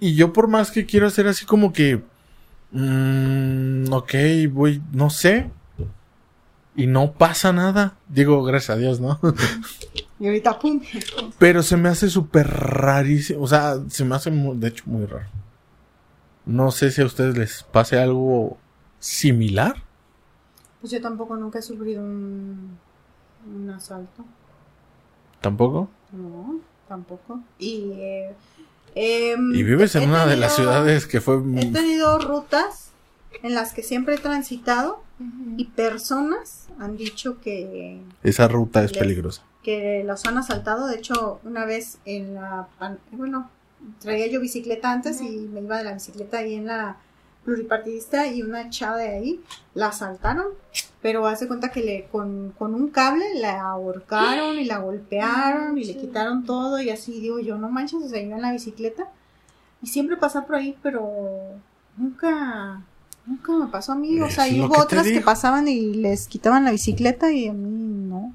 Y yo por más que quiero hacer así como que... mm, ok, voy, no sé. Y no pasa nada. Digo, gracias a Dios, ¿no? Y ahorita, pum. Pero se me hace súper rarísimo. O sea, se me hace, de hecho, muy raro. No sé si a ustedes les pase algo similar. Pues yo tampoco nunca he sufrido un, un asalto. ¿Tampoco? No, tampoco. Y, eh, em, Y vives en una de las ciudades que fue... He tenido rutas en las que siempre he transitado y personas han dicho que, Esa ruta es Les- peligrosa. que los han asaltado. De hecho, una vez en la... Bueno, traía yo bicicleta antes y me iba de la bicicleta ahí en la pluripartidista y una chava de ahí la asaltaron. Pero hace cuenta que le con, con un cable la ahorcaron y la golpearon y le quitaron todo y así digo yo, no manches, o sea, iba en la bicicleta y siempre pasa por ahí, pero nunca, nunca me pasó a mí. O sea, hubo que otras que pasaban y les quitaban la bicicleta y a mí no.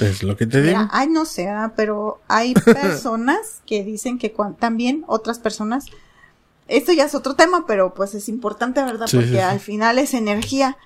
Es lo que te digo. Mira, ay, no sé, ¿verdad? pero hay personas que dicen que también otras personas, esto ya es otro tema, pero pues es importante, ¿verdad? Sí, Porque sí, sí. al final es energía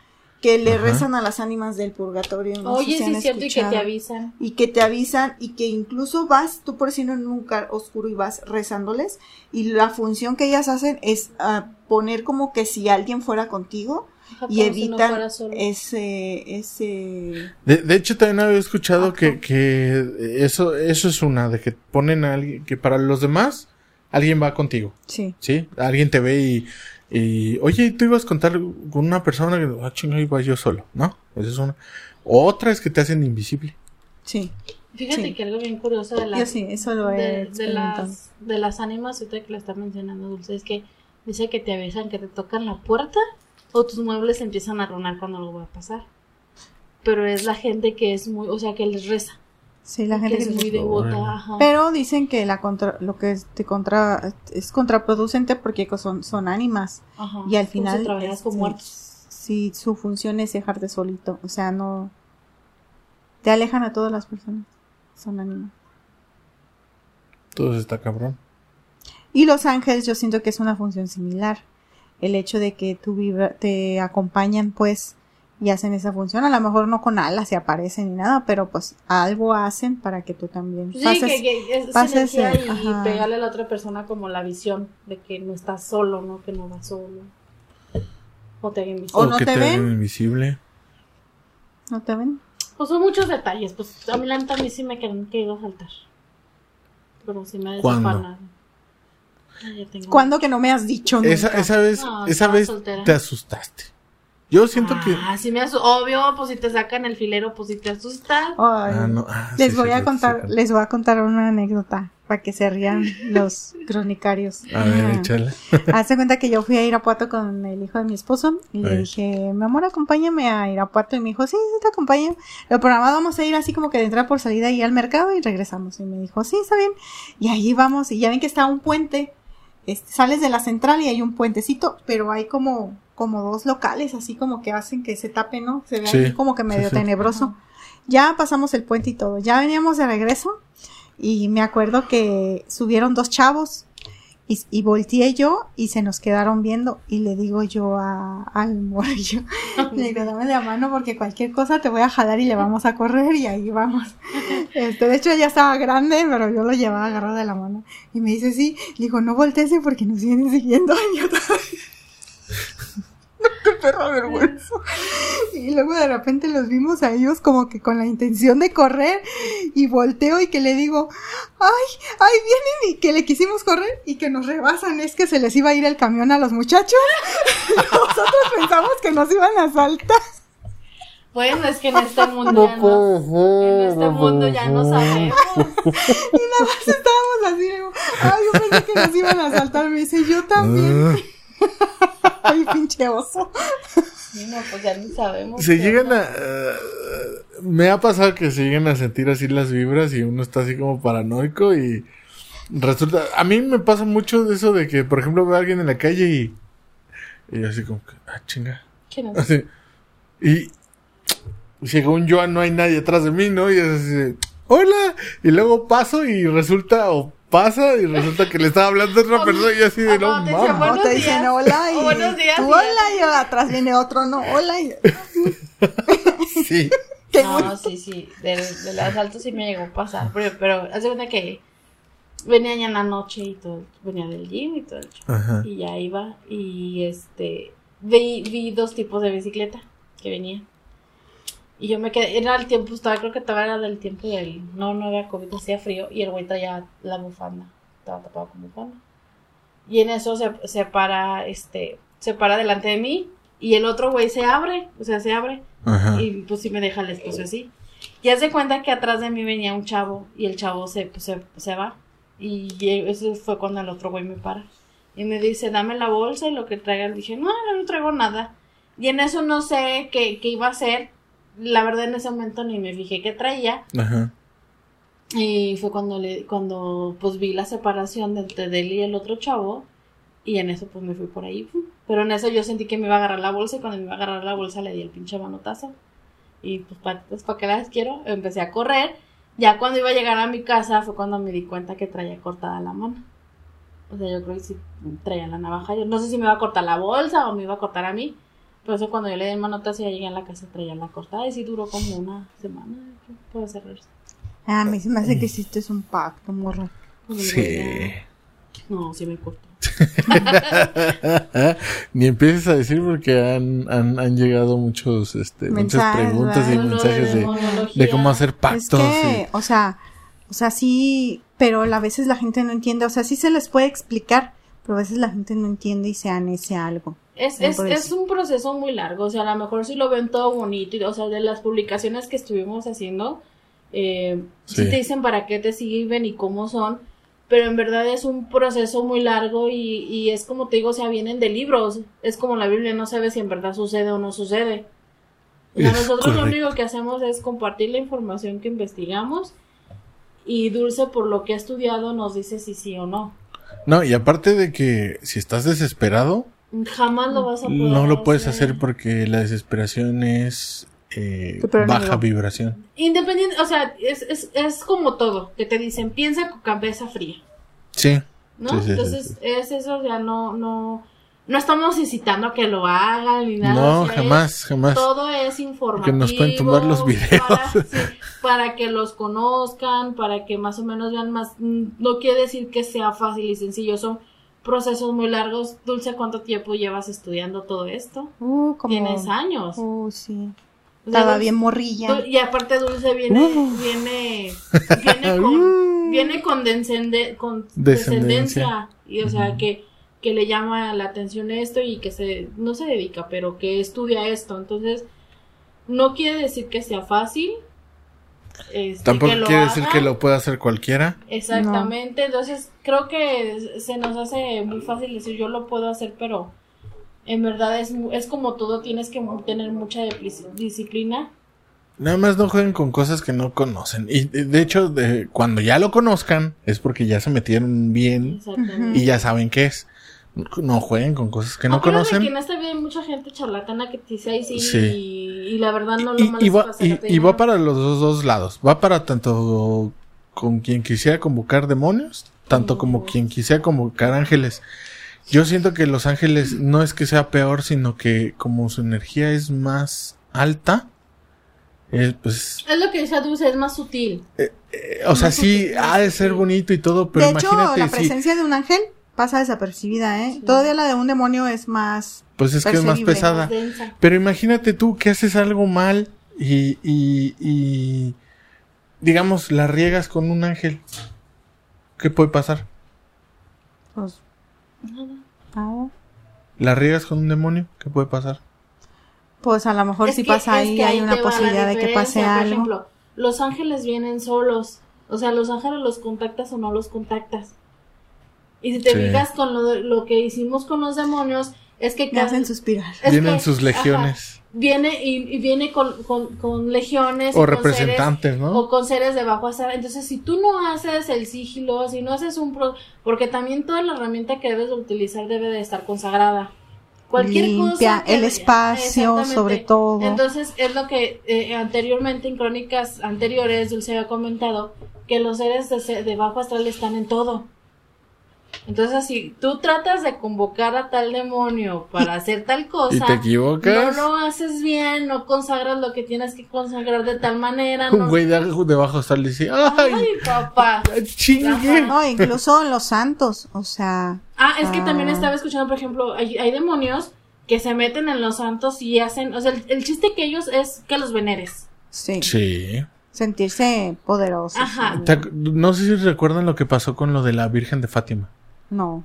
que le Ajá. rezan a las ánimas del purgatorio. no Oye, sí es cierto y que te avisan. Y que te avisan y que incluso vas, tú por decirlo en un lugar oscuro y vas rezándoles y la función que ellas hacen es ah, poner como que si alguien fuera contigo Ajá, y como si no evitan ese, ese, De, de hecho, también había escuchado Ajá. que, que eso, eso es una, de que ponen a alguien, que para los demás, alguien va contigo, sí, ¿sí? Alguien te ve y, y oye, tú ibas a contar con una persona que, ah, chinga, iba yo solo, ¿no? Esa es una. Otra es que te hacen invisible. sí, Fíjate sí. que algo bien curioso de las, sí, eso lo de, de las, de las ánimas, ahorita que lo está mencionando Dulce, es que dice que te avisan que te tocan la puerta o tus muebles empiezan a ronar cuando algo va a pasar. Pero es la gente que es muy, o sea, que les reza, Sí, la que gente es que muy devota. Ajá. Pero dicen que la contra, lo que es, te contra, es contraproducente porque son, son ánimas. Ajá. Y al final. si trabajaras con este, muertos. Sí, su función es dejarte solito. O sea, no. Te alejan a todas las personas. Son ánimas. Todo está cabrón. Y los ángeles, yo siento que es una función similar. El hecho de que tú vibra, te acompañan, pues, y hacen esa función. A lo mejor no con alas se aparecen ni nada, pero pues algo hacen para que tú también Sí, pases. que, que es pases y ajá. pegarle a la otra persona como la visión de que no estás solo, ¿no? Que no vas solo. O te hagan O visión. no que te te ven. invisible. ¿No te ven? Pues son muchos detalles. Pues a mí la neta a mí sí me quedan que iba a saltar. Pero sí me ¿Cuándo? desafanaron. Ay, ya tengo- ¿Cuándo que no me has dicho nunca? Esa, esa vez, No, esa vez soltera. te asustaste. Yo siento que. Ah, sí me Obvio, pues si te sacan el filero, pues si te asustas. Ay. Ah, no, ah, Les sí, voy sí, a sí, contar, sí. les voy a contar una anécdota para que se rían los cronicarios. A ver, échale. Hace cuenta que yo fui a Irapuato con el hijo de mi esposo y le dije, mi amor, acompáñame a Irapuato. Y me dijo, sí, sí, te acompaño. Lo programado vamos a ir así como que de entrada por salida y al mercado y regresamos. Y me dijo, sí, está bien. Y ahí vamos. Y ya ven que está un puente. Este, sales de la central y hay un puentecito, pero hay como, como dos locales, así como que hacen que se tape, ¿no? Se ve Sí, ahí como que medio sí, sí. tenebroso. Ya pasamos el puente y todo. Ya veníamos de regreso y me acuerdo que subieron dos chavos y, y volteé yo y se nos quedaron viendo y le digo yo a, al morrillo, le digo, dame la mano porque cualquier cosa te voy a jalar y le vamos a correr y ahí vamos. Este, de hecho ya estaba grande, pero yo lo llevaba agarrado de la mano. Y me dice, sí, le digo, no voltees porque nos vienen siguiendo y yo todavía- Qué perra vergüenza. Y luego de repente los vimos a ellos como que con la intención de correr y volteo y que le digo, ay, ay, vienen y que le quisimos correr y que nos rebasan. Es que se les iba a ir el camión a los muchachos. Nosotros pensamos que nos iban a saltar. Bueno, es que en este mundo ya no, en este mundo ya no sabemos. Y nada más estábamos así. digo, ay, yo pensé que nos iban a saltar. Me dice, yo también. Ay, pinche oso. No, pues ya ni sabemos. se llegan onda. a. eh, me ha pasado que se llegan a sentir así las vibras y uno está así como paranoico y. resulta, a mí me pasa mucho de eso de que, por ejemplo, veo a alguien en la calle y, y así como que, ah, chinga. ¿Quién es? Así, y según yo no hay nadie atrás de mí, ¿no? Y es así, de, hola, y luego paso y resulta, o pasa y resulta que le estaba hablando a otra persona y así de, no dice, mames. Buenos o te dicen días. hola y O buenos días, tú hola y atrás viene otro no hola y Sí. Qué No, sí, sí. Del, del asalto sí me llegó a pasar. Pero, pero hace cuenta que venía ya en la noche y todo. Venía del gym y todo. el show. Ajá. Y ya iba. Y este. Vi, vi dos tipos de bicicleta que venían. Y yo me quedé. Era el tiempo, estaba, creo que todavía era del tiempo del. No, no era COVID, hacía frío. Y el güey traía la bufanda. Estaba tapado con bufanda. Y en eso se, se para, este. Se para delante de mí. Y el otro güey se abre. O sea, se abre. Ajá. Y pues sí me deja el espacio así. Y hace cuenta que atrás de mí venía un chavo y el chavo se, pues, se, se va. Y eso fue cuando el otro güey me para. Y me dice, dame la bolsa y lo que traiga. Le dije, no, no, no traigo nada. Y en eso no sé qué, qué iba a hacer. La verdad en ese momento ni me fijé qué traía. Ajá. Y fue cuando le, cuando pues vi la separación de, de él y el otro chavo. Y en eso pues me fui por ahí. Pero en eso yo sentí que me iba a agarrar la bolsa y cuando me iba a agarrar la bolsa le di el pinche manotazo. Y pues para pues, pa' qué las quiero, empecé a correr. Ya cuando iba a llegar a mi casa fue cuando me di cuenta que traía cortada la mano. O sea, yo creo que sí traía la navaja. Yo no sé si me iba a cortar la bolsa o me iba a cortar a mí. Por eso cuando yo le di el manotazo ya llegué a la casa traía la cortada. Y sí duró como una semana. Puede ser Ah, a mí se me hace que hiciste un pacto morra Sí. No, sí me cortó. Ni empieces a decir porque han, han, han llegado muchos, este, muchas preguntas y mensajes de, de cómo hacer Es pactos. que, y- o sea, o sea, sí, pero a veces la gente no entiende, o sea, sí se les puede explicar, pero a veces la gente no entiende y se anece algo. Es, es, parece. es un proceso muy largo, o sea, a lo mejor si lo ven todo bonito, y, o sea, de las publicaciones que estuvimos haciendo, eh, sí. Sí. te dicen para qué te sirven y cómo son, pero en verdad es un proceso muy largo y, y es como te digo, o sea, vienen de libros, es como la Biblia, no sabe si en verdad sucede o no sucede. O sea, nosotros lo correcto. único que hacemos es compartir la información que investigamos y Dulce, por lo que ha estudiado, nos dice si sí o no. No, y aparte de que si estás desesperado, Jamás lo vas a poder no lo puedes hacer porque la desesperación es eh, baja vibración. Independiente, o sea, es, es, es como todo, que te dicen, piensa con cabeza fría, Sí. ¿no? Sí, sí, sí, Entonces, sí. es eso, ya no, no, no estamos incitando a que lo hagan ni nada. No, o sea, jamás, jamás. todo es informativo. Que nos pueden tumbar los videos. Para, sí, para que los conozcan, para que más o menos vean más, mm, no quiere decir que sea fácil y sencillo, son procesos muy largos. Dulce, ¿cuánto tiempo llevas estudiando todo esto? Uh, como... Tienes años. Uh, sí. O sea, Estaba bien morrilla. Y aparte Dulce viene, Uh. viene, viene con, viene con, descende- con Descendencia. descendencia. Y o sea que, que le llama la atención esto y que se, no se dedica, pero que estudia esto. Entonces, no quiere decir que sea fácil. Este, Tampoco quiere decir que lo pueda hacer cualquiera. Exactamente, entonces creo que se nos hace muy fácil decir yo lo puedo hacer, pero en verdad es, es como todo, tienes que tener mucha disciplina Nada más no jueguen con cosas que no conocen. Y de hecho, de, cuando ya lo conozcan, es porque ya se metieron bien y ya saben qué es. No jueguen con cosas que no conocen. que en esta vida hay mucha gente charlatana que te dice ahí sí, Sí. Y, y la verdad no lo Y, y va, para y, va para los dos, dos lados. Va para tanto con quien quisiera convocar demonios, tanto como quien quisiera convocar ángeles. Yo siento que los ángeles no es que sea peor, sino que como su energía es más alta, eh, pues, Es lo que dice Dulce, es más sutil. eh, o sea, sí, ha de ser bonito y todo, pero de hecho, la si, presencia de un ángel pasa desapercibida, ¿eh? Sí. Todavía la de un demonio es más... pues es que es más pesada. Más. Pero imagínate tú que haces algo mal y, y, y digamos, la riegas con un ángel. ¿Qué puede pasar? Pues, Nada. ah, ¿La riegas con un demonio? ¿Qué puede pasar? pues a lo mejor Es si que- pasa es ahí que hay una posibilidad de que pase. Por algo. ejemplo, los ángeles vienen solos. O sea, los ángeles los contactas o no los contactas. Y si te Sí. fijas con lo, de- lo que hicimos con los demonios, es que Me hacen suspirar. es Vienen que- sus legiones. ajá, viene y, y viene con, con, con legiones O y con representantes, seres- ¿no? o con seres de bajo astral. Entonces, si tú no haces el sigilo, si no haces un pro, porque también toda la herramienta que debes de utilizar debe de estar consagrada. Cualquier Limpia cosa el espacio, sobre todo. Entonces, es lo que eh, anteriormente en crónicas anteriores Dulce había comentado que los seres de, se- de bajo astral están en todo. Entonces, si tú tratas de convocar a tal demonio para hacer tal cosa, Y te equivocas. no lo haces bien, no consagras lo que tienes que consagrar de tal manera. Un no- güey de debajo está le dice, ¡ay! Ay, papá. ¡Chingue! No, incluso los santos, o sea, Ah, es que también Ah. estaba escuchando, por ejemplo, hay, hay demonios que se meten en los santos y hacen, o sea, el, el chiste que ellos es que los veneres. sí, Sí. sentirse poderosos. Ajá. No sé si recuerdan lo que pasó con lo de la Virgen de Fátima. No.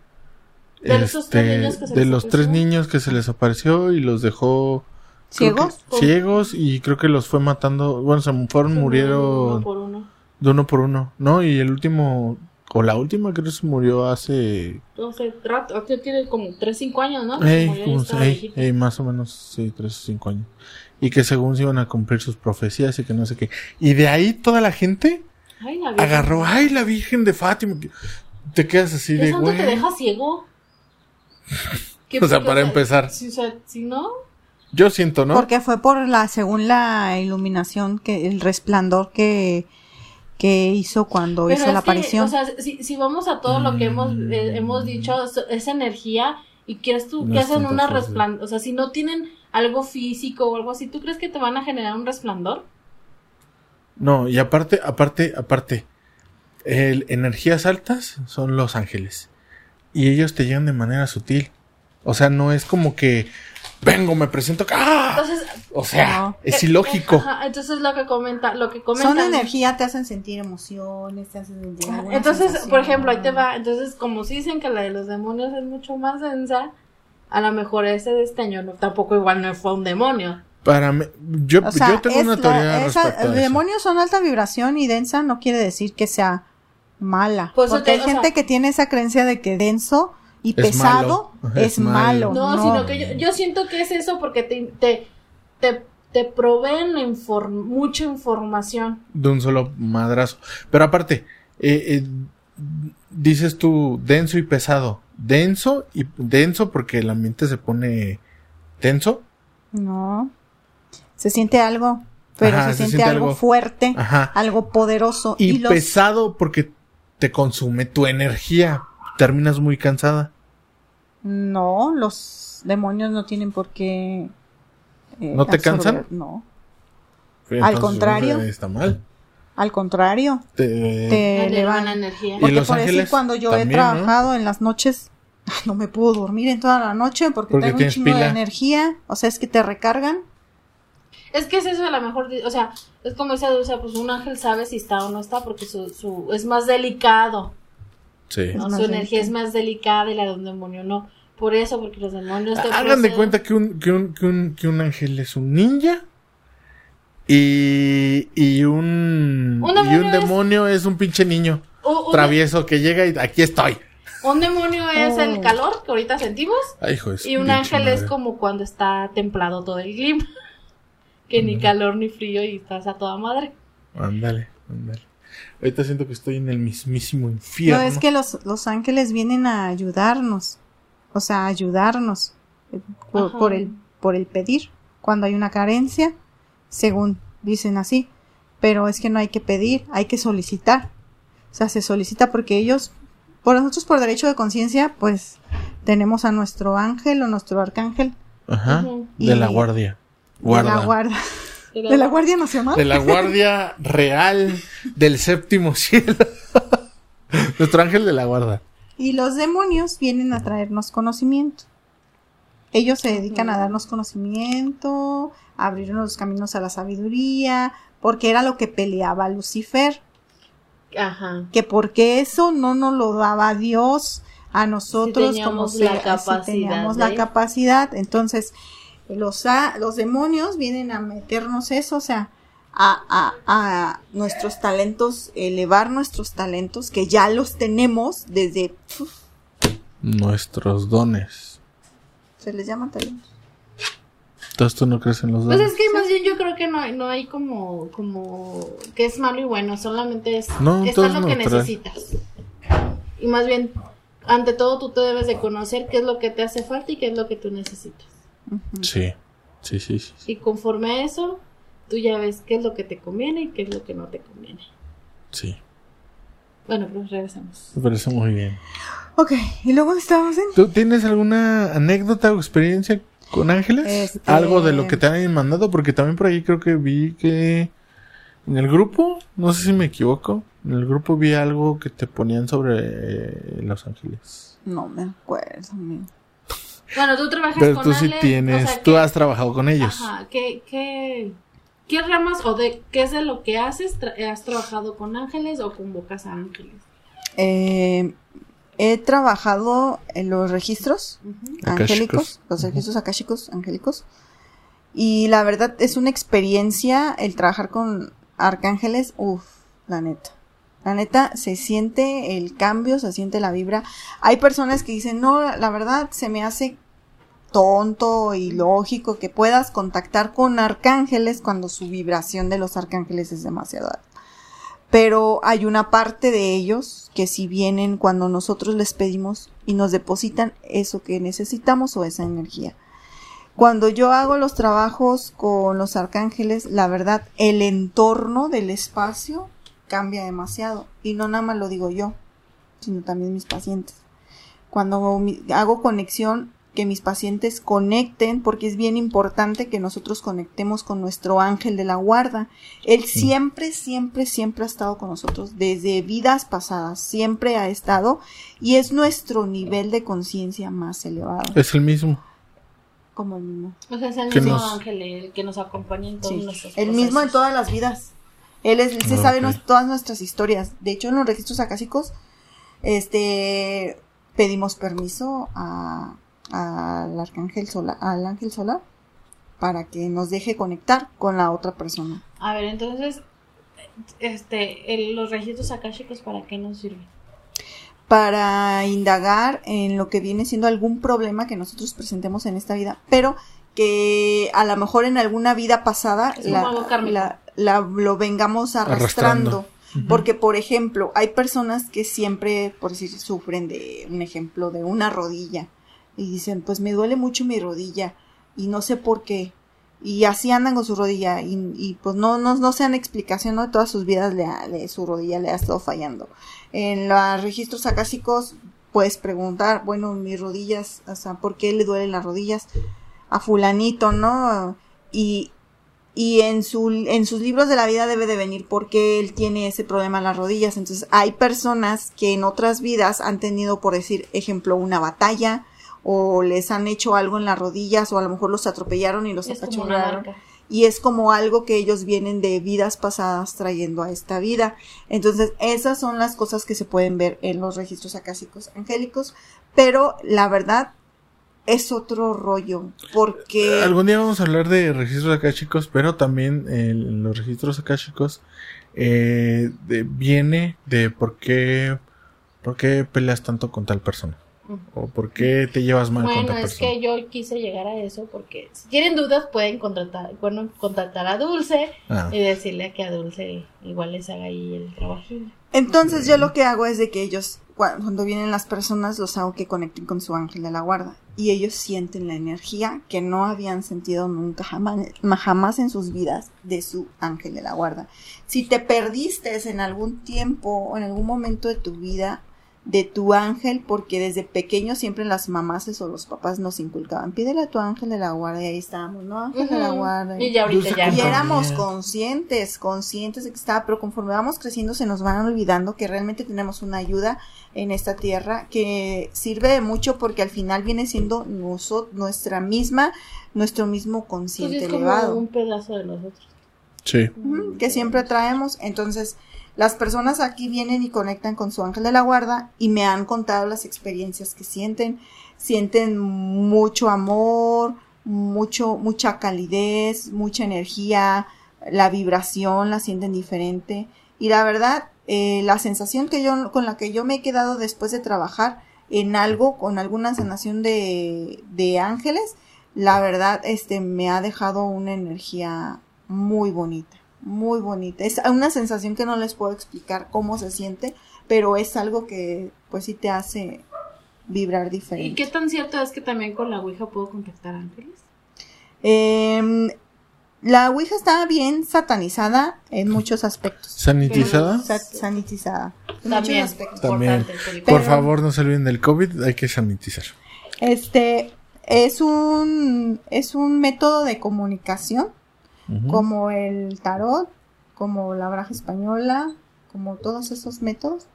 De esos tres Este, niños que se de les los tres niños que se les apareció y los dejó ¿Ciegos? que ciegos y creo que los fue matando. Bueno, se fueron, Uno murieron por uno. de uno por uno, ¿no? Y el último, o la última creo que se murió hace... No sé, rato, tiene como 3, 5 años, ¿no? Ey, Como más o menos, sí, tres o cinco años. Y que según se iban a cumplir sus profecías y que no sé qué. Y de ahí toda la gente Ay, la agarró, ay, la Virgen de Fátima. Te quedas así ¿El de, güey. te deja ciego? ¿Qué- O sea, para empezar. Si, o sea, si no, Yo siento, ¿no? Porque fue por la, según la iluminación, que el resplandor que, que hizo cuando Pero hizo la que, aparición. o sea, si, si vamos a todo lo que hemos, Mm. eh, hemos dicho, es, es energía, y quieres tú No que hacen una resplandor, o sea, si no tienen algo físico o algo así, ¿tú crees que te van a generar un resplandor? No, y aparte, aparte, aparte, el, energías altas son los ángeles. Y ellos te llegan de manera sutil. O sea, no es como que vengo, me presento. ¡ah! Entonces, O sea, No. es eh, ilógico. ajá, entonces lo que comenta, lo que Son comentan. energía, te hacen sentir emociones, te hacen sentir Entonces, sensación. por ejemplo, ahí te va. Entonces, como si dicen que la de los demonios es mucho más densa, a lo mejor ese de este año no, tampoco igual no fue un demonio. Para mí, yo, O sea, yo tengo es una la- teoría esa- respecto a eso. demonios son alta vibración y densa no quiere decir que sea mala. Pues, porque te- hay gente sea- que tiene esa creencia de que denso y Es pesado malo. Es, es malo. malo. No, sino que yo, yo siento que es eso porque te, te, te, te proveen mucha información. De un solo madrazo. Pero aparte, eh, eh, dices tú denso y pesado. Denso y denso porque el ambiente se pone tenso. No. Se siente algo, pero Ajá, se, se siente, siente algo, algo- fuerte, Ajá. algo poderoso. Y, Y, los, pesado porque te consume tu energía. Terminas muy cansada. No, los demonios no tienen por qué. eh, ¿No te absorber- cansan? No. Entonces, contrario. Está mal. Al contrario, Te- te elevan elevan. energía. Y Porque Los por decir, Ángeles cuando yo he trabajado en las noches, no me puedo dormir en toda la noche porque, Porque tengo un chingo de energía. O sea, es que te recargan. Es que es eso a lo mejor, o sea, es como dice Dulce, pues un ángel sabe si está o no está porque su, su es más delicado. Sí. Su energía es más delicada y la de un demonio no. Por eso, porque los demonios te Hagan de cuenta que un, que un, que un, que un ángel es un ninja. Y, y un, Un y demonio un es- demonio es un pinche niño O- un- travieso que llega y aquí estoy. Un demonio es el Oh. calor que ahorita sentimos Ay, hijo y un ángel es como cuando está templado todo el clima. Que ni calor ni frío y estás a toda madre. Ándale, ándale. Ahorita siento que estoy en el mismísimo infierno. No, es que los, los ángeles vienen a ayudarnos. O sea, a ayudarnos. eh, Por, el, por el pedir. Cuando hay una carencia, según dicen así. Pero es que no hay que pedir, hay que solicitar. O sea, se solicita porque ellos, por nosotros por derecho de conciencia, pues tenemos a nuestro ángel o nuestro arcángel Ajá. De la Y- de Guarda. la guardia. De la Guardia Nacional. De la guardia real del séptimo cielo. Nuestro ángel de la guarda. Y los demonios vienen a traernos conocimiento. Ellos se dedican a darnos conocimiento, a abrirnos los caminos a la sabiduría, porque era lo que peleaba Lucifer, Ajá. que porque eso no nos lo daba Dios a nosotros Si como la si teníamos la capacidad. Entonces, los, a- los demonios vienen a meternos eso, o sea, a, a, a nuestros talentos, elevar nuestros talentos, que ya los tenemos desde, Nuestros dones. se les llama talentos. Entonces tú no crees en los Pues dones. es que más bien yo creo que no, hay- no hay como, como que es malo y bueno, solamente es No, es lo que necesitas. Y más bien, ante todo tú te debes de conocer qué es lo que te hace falta y qué es lo que tú necesitas. Sí. Sí, sí, sí. Y conforme a eso, tú ya ves qué es lo que te conviene y qué es lo que no te conviene. Sí. Bueno, pues regresamos. Me parece muy bien. Ok, y luego estábamos en... ¿Tú tienes alguna anécdota o experiencia con ángeles? Este- Algo de lo que te han mandado, porque también por ahí creo que vi que en el grupo, no sé si me equivoco, en el grupo vi algo que te ponían sobre eh, los ángeles. No me acuerdo, amigo. Bueno, tú trabajas Pero con tú sí Ale, tienes, o sea, tú ¿qué- has trabajado con ellos. Ajá, ¿qué, qué, qué ramas o de qué es de lo que haces? Tra- ¿Has trabajado con ángeles o convocas a ángeles? Eh, he trabajado en los registros Ujú. Akáshicos. angélicos, los registros akáshicos angélicos. Y la verdad es una experiencia el trabajar con arcángeles, uff, la neta. La neta, se siente el cambio, se siente la vibra. Hay personas que dicen, no, la verdad se me hace tonto y lógico que puedas contactar con arcángeles cuando su vibración de los arcángeles es demasiado alta. Pero hay una parte de ellos que si vienen cuando nosotros les pedimos y nos depositan eso que necesitamos o esa energía. Cuando yo hago los trabajos con los arcángeles, la verdad, el entorno del espacio cambia demasiado. Y no nada más lo digo yo, sino también mis pacientes. Cuando hago conexión, que mis pacientes conecten, porque es bien importante que nosotros conectemos con nuestro ángel de la guarda. Él siempre, siempre, siempre ha estado con nosotros, desde vidas pasadas, siempre ha estado, y es nuestro nivel de conciencia más elevado, Es el mismo. como el mismo. O sea, es el Que mismo nos- ángel el que nos acompaña en todos Sí, nuestros el mismo en todas las vidas. Él, es, él se Ah, sabe todas nuestras historias. De hecho, en los registros acásicos, este, pedimos permiso a, al arcángel solar, al ángel solar, para que nos deje conectar con la otra persona. A ver, entonces, este, el- los registros akáshicos, ¿para qué nos sirven? Para indagar en lo que viene siendo algún problema que nosotros presentemos en esta vida, pero que a lo mejor en alguna vida pasada la, la- la- lo vengamos arrastrando. Arrastrando. Porque, por ejemplo, hay personas que siempre, por decir, sufren de un ejemplo, de una rodilla. Y dicen, pues me duele mucho mi rodilla. Y no sé por qué. Y así andan con su rodilla. Y, y, pues no, no, no se dan explicación, ¿no? Todas sus vidas le le- su rodilla le ha estado fallando. En los registros acásicos puedes preguntar, bueno, mis rodillas, o sea, ¿por qué le duelen las rodillas? A fulanito, ¿no? Y, y en, su, en sus libros de la vida debe de venir porque él tiene ese problema en las rodillas. Entonces hay personas que en otras vidas han tenido, por decir, ejemplo, una batalla o les han hecho algo en las rodillas o a lo mejor los atropellaron y los Es. Y es como algo que ellos vienen de vidas pasadas trayendo a esta vida. Entonces, esas son las cosas que se pueden ver en los registros acásicos angélicos. Pero la verdad es otro rollo. Porque... Algún día vamos a hablar de registros akáshicos, pero también en los registros akáshicos eh, de- viene de por qué, por qué peleas tanto con tal persona. O por qué te llevas mal con Bueno, tal es persona. que yo quise llegar a eso porque si tienen dudas pueden contratar, bueno, contactar a Dulce Ah, y decirle que a Dulce igual les haga ahí el trabajo. Entonces yo lo que hago es de que ellos, cua- cuando vienen las personas, los hago que conecten con su ángel de la guarda. Y ellos sienten la energía que no habían sentido nunca jamás, jamás en sus vidas de su ángel de la guarda. Si te perdiste en algún tiempo o en algún momento de tu vida de tu ángel, porque desde pequeños siempre las mamás o los papás nos inculcaban, pídele a tu ángel de la guarda y ahí estábamos, ¿no? Ángel de la guarda. Y ya ahorita ya. Y éramos conscientes, conscientes de que estaba, pero conforme vamos creciendo se nos van olvidando que realmente tenemos una ayuda en esta tierra que sirve de mucho porque al final viene siendo noso- nuestra misma, nuestro mismo Pues consciente es como elevado. un pedazo de nosotros. sí. Que siempre traemos. Entonces, las personas aquí vienen y conectan con su ángel de la guarda y me han contado las experiencias que sienten. Sienten mucho amor, mucho, mucha calidez, mucha energía, la vibración la sienten diferente. Y la verdad, eh, la sensación que yo, con la que yo me he quedado después de trabajar en algo, con alguna sanación de, de ángeles, la verdad, este, me ha dejado una energía muy bonita, muy bonita. Es una sensación que no les puedo explicar cómo se siente, pero es algo que, pues sí te hace vibrar diferente. ¿Y qué tan cierto es que también con la Ouija puedo contactar ángeles? Em, la Ouija está bien satanizada en muchos aspectos. ¿Sanitizada? Sa- sanitizada. En También. muchos aspectos. También. Importante, Felipe. Por Pero- favor, no se olviden del COVID, hay que sanitizar. Este es un es un método de comunicación Como el tarot, como la baraja española, como todos esos métodos.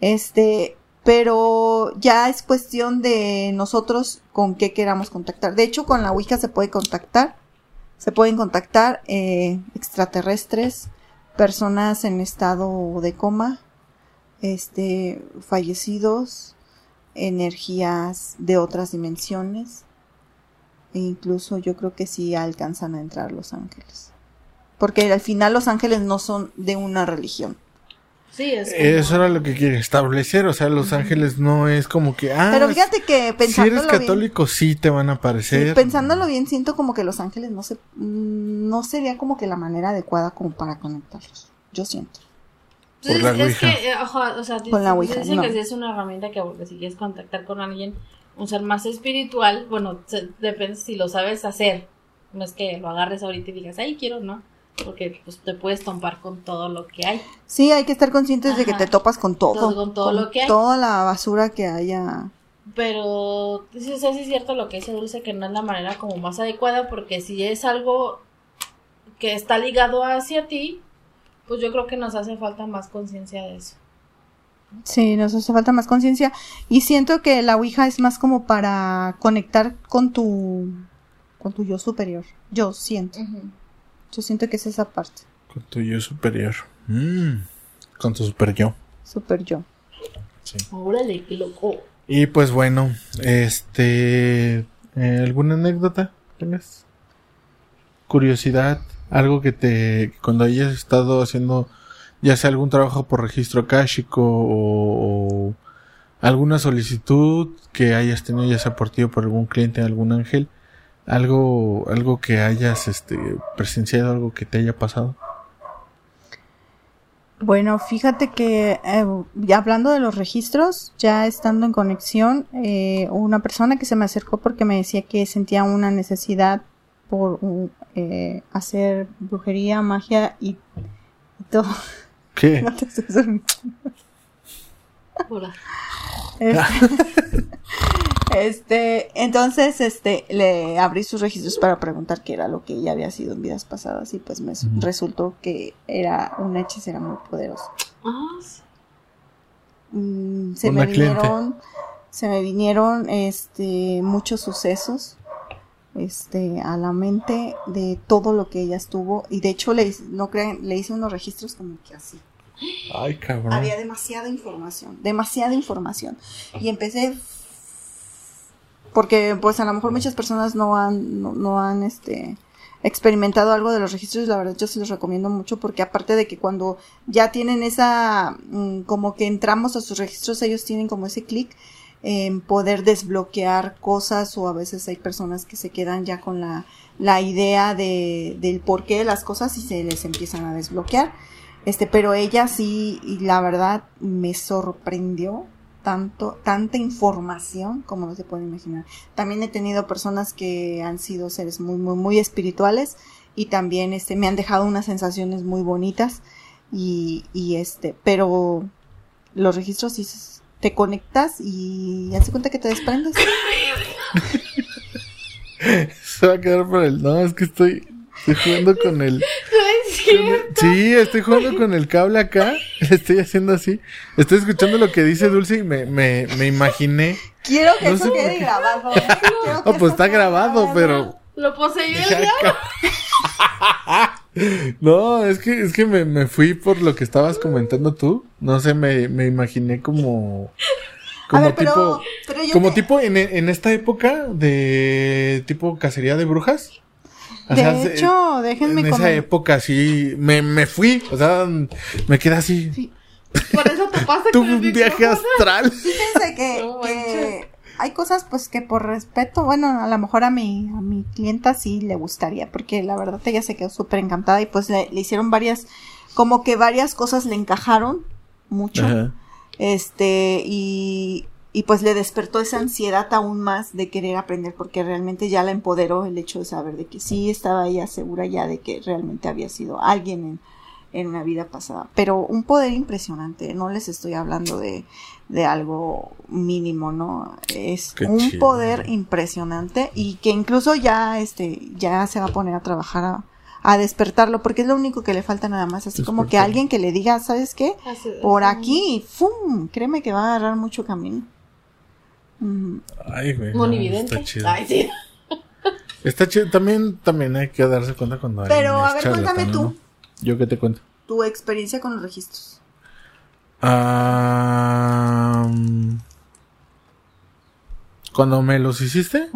Este, pero ya es cuestión de nosotros con qué queramos contactar. De hecho, con la Ouija se puede contactar, se pueden contactar eh, extraterrestres, personas en estado de coma, este, fallecidos, energías de otras dimensiones, e incluso yo creo que sí alcanzan a entrar los ángeles. Porque al final los ángeles no son de una religión. Sí, es como- Eso era lo que quiere establecer, o sea, los ángeles no es como que, ah, Pero fíjate que si pensándolo eres bien, católico sí te van a sí, aparecer. pensándolo bien, siento como que los ángeles no se, mm, no sería como que la manera adecuada como para conectarlos. Yo siento. Por la es Ouija. que, eh, ajá, o sea, Con la dicen- Ouija, dicen no. que sí es una herramienta que si quieres contactar con alguien, un ser más espiritual, bueno, se- depende si lo sabes hacer. No es que lo agarres ahorita y digas, ay, quiero, no. Porque pues te puedes tompar con todo lo que hay. Sí, hay que estar conscientes de que te topas con todo. Todo- con todo lo que hay. Toda la basura que haya. Pero sí, o sea, sí es cierto lo que dice Dulce, que no es la manera como más adecuada, porque si es algo que está ligado hacia ti, pues yo creo que nos hace falta más conciencia de eso. Sí, nos hace falta más conciencia. Y siento que la Ouija es más como para conectar con tu, con tu yo superior. Yo siento. Yo siento que es esa parte. Con tu yo superior. Mm, con tu super yo. Super yo. Sí. Órale, qué loco. Y pues bueno, este, eh, ¿alguna anécdota tengas? Curiosidad, algo que te, cuando hayas estado haciendo, ya sea algún trabajo por registro akáshico o, alguna solicitud que hayas tenido, ya sea por ti o por algún cliente, algún ángel, algo, algo que hayas, este, presenciado, algo que te haya pasado. Bueno, fíjate que eh, hablando de los registros, ya estando en conexión, eh, una persona que se me acercó porque me decía que sentía una necesidad por eh, hacer brujería, magia y todo. ¿Qué? No te estoy sorprendiendo. Hola. Este, este, entonces, este, le abrí sus registros para preguntar qué era lo que ella había sido en vidas pasadas y pues me resultó que era una hechicera muy poderosa. Ah, sí. Mm, se Una me cliente. vinieron, se me vinieron, este, muchos sucesos, este, a la mente de todo lo que ella estuvo y de hecho le, hice- no creen, le hice unos registros como que así. Ay, cabrón. Había demasiada información, demasiada información. Y empecé porque pues a lo mejor muchas personas no han, no, no han este experimentado algo de los registros y la verdad yo se los recomiendo mucho porque aparte de que cuando ya tienen esa mm, como que entramos a sus registros ellos tienen como ese clic en poder desbloquear cosas o a veces hay personas que se quedan ya con la, la idea de, del porqué de las cosas y se les empiezan a desbloquear. Este, pero ella sí, y la verdad me sorprendió tanto, tanta información como no se puede imaginar. También he tenido personas que han sido seres muy, muy, muy espirituales y también este, me han dejado unas sensaciones muy bonitas y, y este, pero los registros sí te conectas y hace cuenta que te desprendes. Se va a quedar por el. No, es que estoy, estoy jugando con el. Sí, Sí, estoy jugando con el cable acá. Le estoy haciendo así. Estoy escuchando lo que dice Dulce y me, me, me imaginé. Quiero que No eso sé por quede grabado. ¿eh? Que Ah, pues está grabado, pero. Lo poseyó el diablo. No, es que, es que me, me fui por lo que estabas comentando tú. No sé, me, me imaginé como. A Como ver, pero, tipo. pero yo Como te- tipo en, en esta época de tipo cacería de brujas. O De sea, se- hecho, déjenme en esa época sí me, me fui, o sea, me quedé así. Por eso te pasa Tuve un viaje astral. Fíjense que, No que hay cosas pues que por respeto, bueno, a lo mejor a mi, a mi clienta sí le gustaría, porque la verdad ella se quedó súper encantada y pues le, le hicieron varias, como que varias cosas le encajaron mucho. Ajá. Este, y, y pues le despertó esa ansiedad aún más de querer aprender, porque realmente ya la empoderó el hecho de saber de que sí estaba ella segura ya de que realmente había sido alguien en, en una vida pasada. Pero un poder impresionante, no les estoy hablando de, de algo mínimo, ¿no? Es Qué un chido. poder impresionante y que incluso ya, este, ya se va a poner a trabajar a, a despertarlo, porque es lo único que le falta nada más, así como que alguien que le diga, ¿sabes qué? Así- Por así- aquí, ¡fum! Créeme que va a agarrar mucho camino. Ujú. Ay, güey. no, está chido. Ay, sí. Está chido. También, también hay que darse cuenta cuando Pero, a ver, cuéntame tú. ¿no? ¿Yo qué te cuento? Tu experiencia con los registros. Ah, mm, cuando me los hiciste.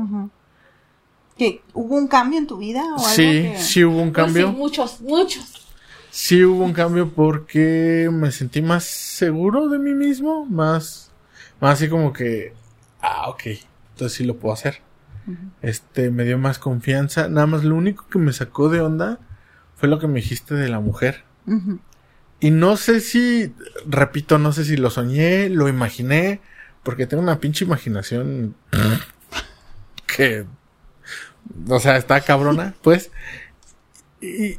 ¿Que hubo un cambio en tu vida o algo sí, que- sí hubo un Pues sí, cambio. muchos, muchos. Sí hubo un cambio porque me sentí más seguro de mí mismo, más, más así como que, ah, ok, entonces sí lo puedo hacer. Este, me dio más confianza. Nada más lo único que me sacó de onda fue lo que me dijiste de la mujer. Y no sé si, repito, no sé si lo soñé, lo imaginé, porque tengo una pinche imaginación que, o sea, está cabrona, pues. Y,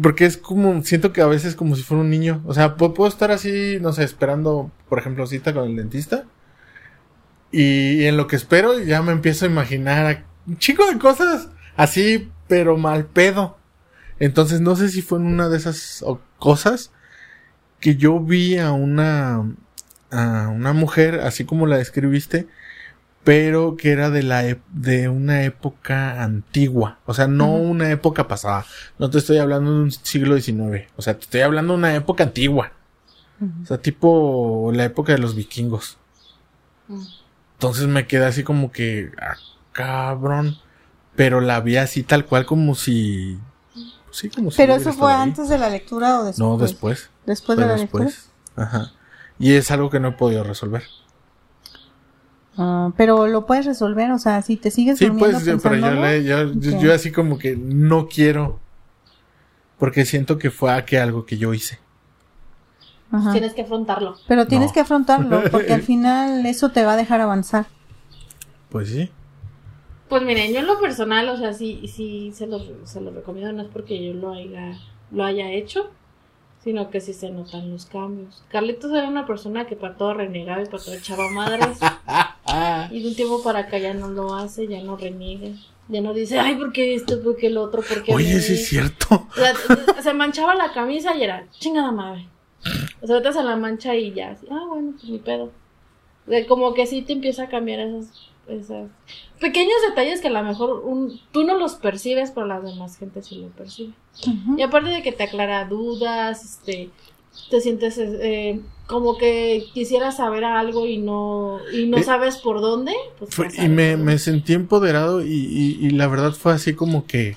porque es como, siento que a veces como si fuera un niño. O sea, pu- puedo estar así, no sé, esperando, por ejemplo, cita con el dentista. Y, en lo que espero ya me empiezo a imaginar a- un chico de cosas así, pero mal pedo. Entonces no sé si fue en una de esas cosas que yo vi a una a una mujer así como la describiste, pero que era de la de una época antigua, o sea, no una época pasada. No te estoy hablando de un siglo XIX, o sea, te estoy hablando de una época antigua. O sea, tipo la época de los vikingos. Entonces me quedé así como que, ah, cabrón. Pero la vi así tal cual como si... Sí, como si Pero eso fue ahí. antes de la lectura o después. No, después. Después Fue de la después. lectura. Ajá. Y es algo que no he podido resolver. Ah, pero lo puedes resolver, o sea, si te sigues Sí, durmiendo pues, pero yo, pensándolo, le- yo, yo- Ok. yo así como que no quiero. Porque siento que fue a que algo que yo hice. ajá. Tienes que afrontarlo. Pero tienes No. que afrontarlo, porque al final eso te va a dejar avanzar. Pues sí. Pues miren, yo en lo personal, o sea, sí, sí se los, se los recomiendo, no es porque yo lo haya, lo haya hecho, sino que sí se notan los cambios. Carlitos era una persona que para todo renegaba y para todo echaba madres, y de un tiempo para acá ya no lo hace, ya no reniega, ya no dice, ay, ¿por qué esto, por qué el otro, por qué Oye, mí?". sí es cierto. O sea, se manchaba la camisa y era, chingada madre. O sea, ahorita se la mancha y ya, así, ah, bueno, pues mi pedo. O sea, como que sí te empieza a cambiar esas, esas pequeños detalles que a lo mejor un, tú no los percibes, pero la demás gente sí lo percibe. Y aparte de que te aclara dudas, este, te sientes eh, como que quisieras saber algo y no, y no Eh, sabes por dónde. Pues Fue- y me, me sentí empoderado y, y- y la verdad fue así como que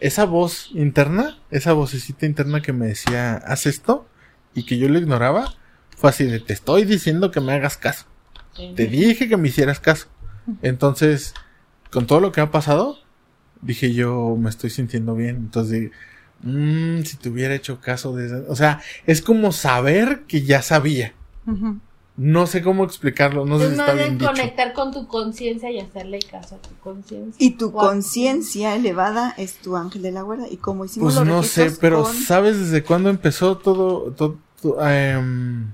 esa voz interna, esa vocecita interna que me decía, haz esto, y que yo lo ignoraba, fue así de, te estoy diciendo que me hagas caso. Sí. Te dije que me hicieras caso. Entonces, con todo lo que ha pasado, dije yo me estoy sintiendo bien. Entonces, mm, si te hubiera hecho caso de esa- O sea, es como saber que ya sabía. Ujú. No sé cómo explicarlo, no sé Es si está de bien dicho. conectar con tu conciencia y hacerle caso a tu conciencia. Y tu Wow. conciencia elevada es tu ángel de la guarda. Y como hicimos Pues los no sé, pero con- ¿sabes desde cuándo empezó todo? todo, todo, em,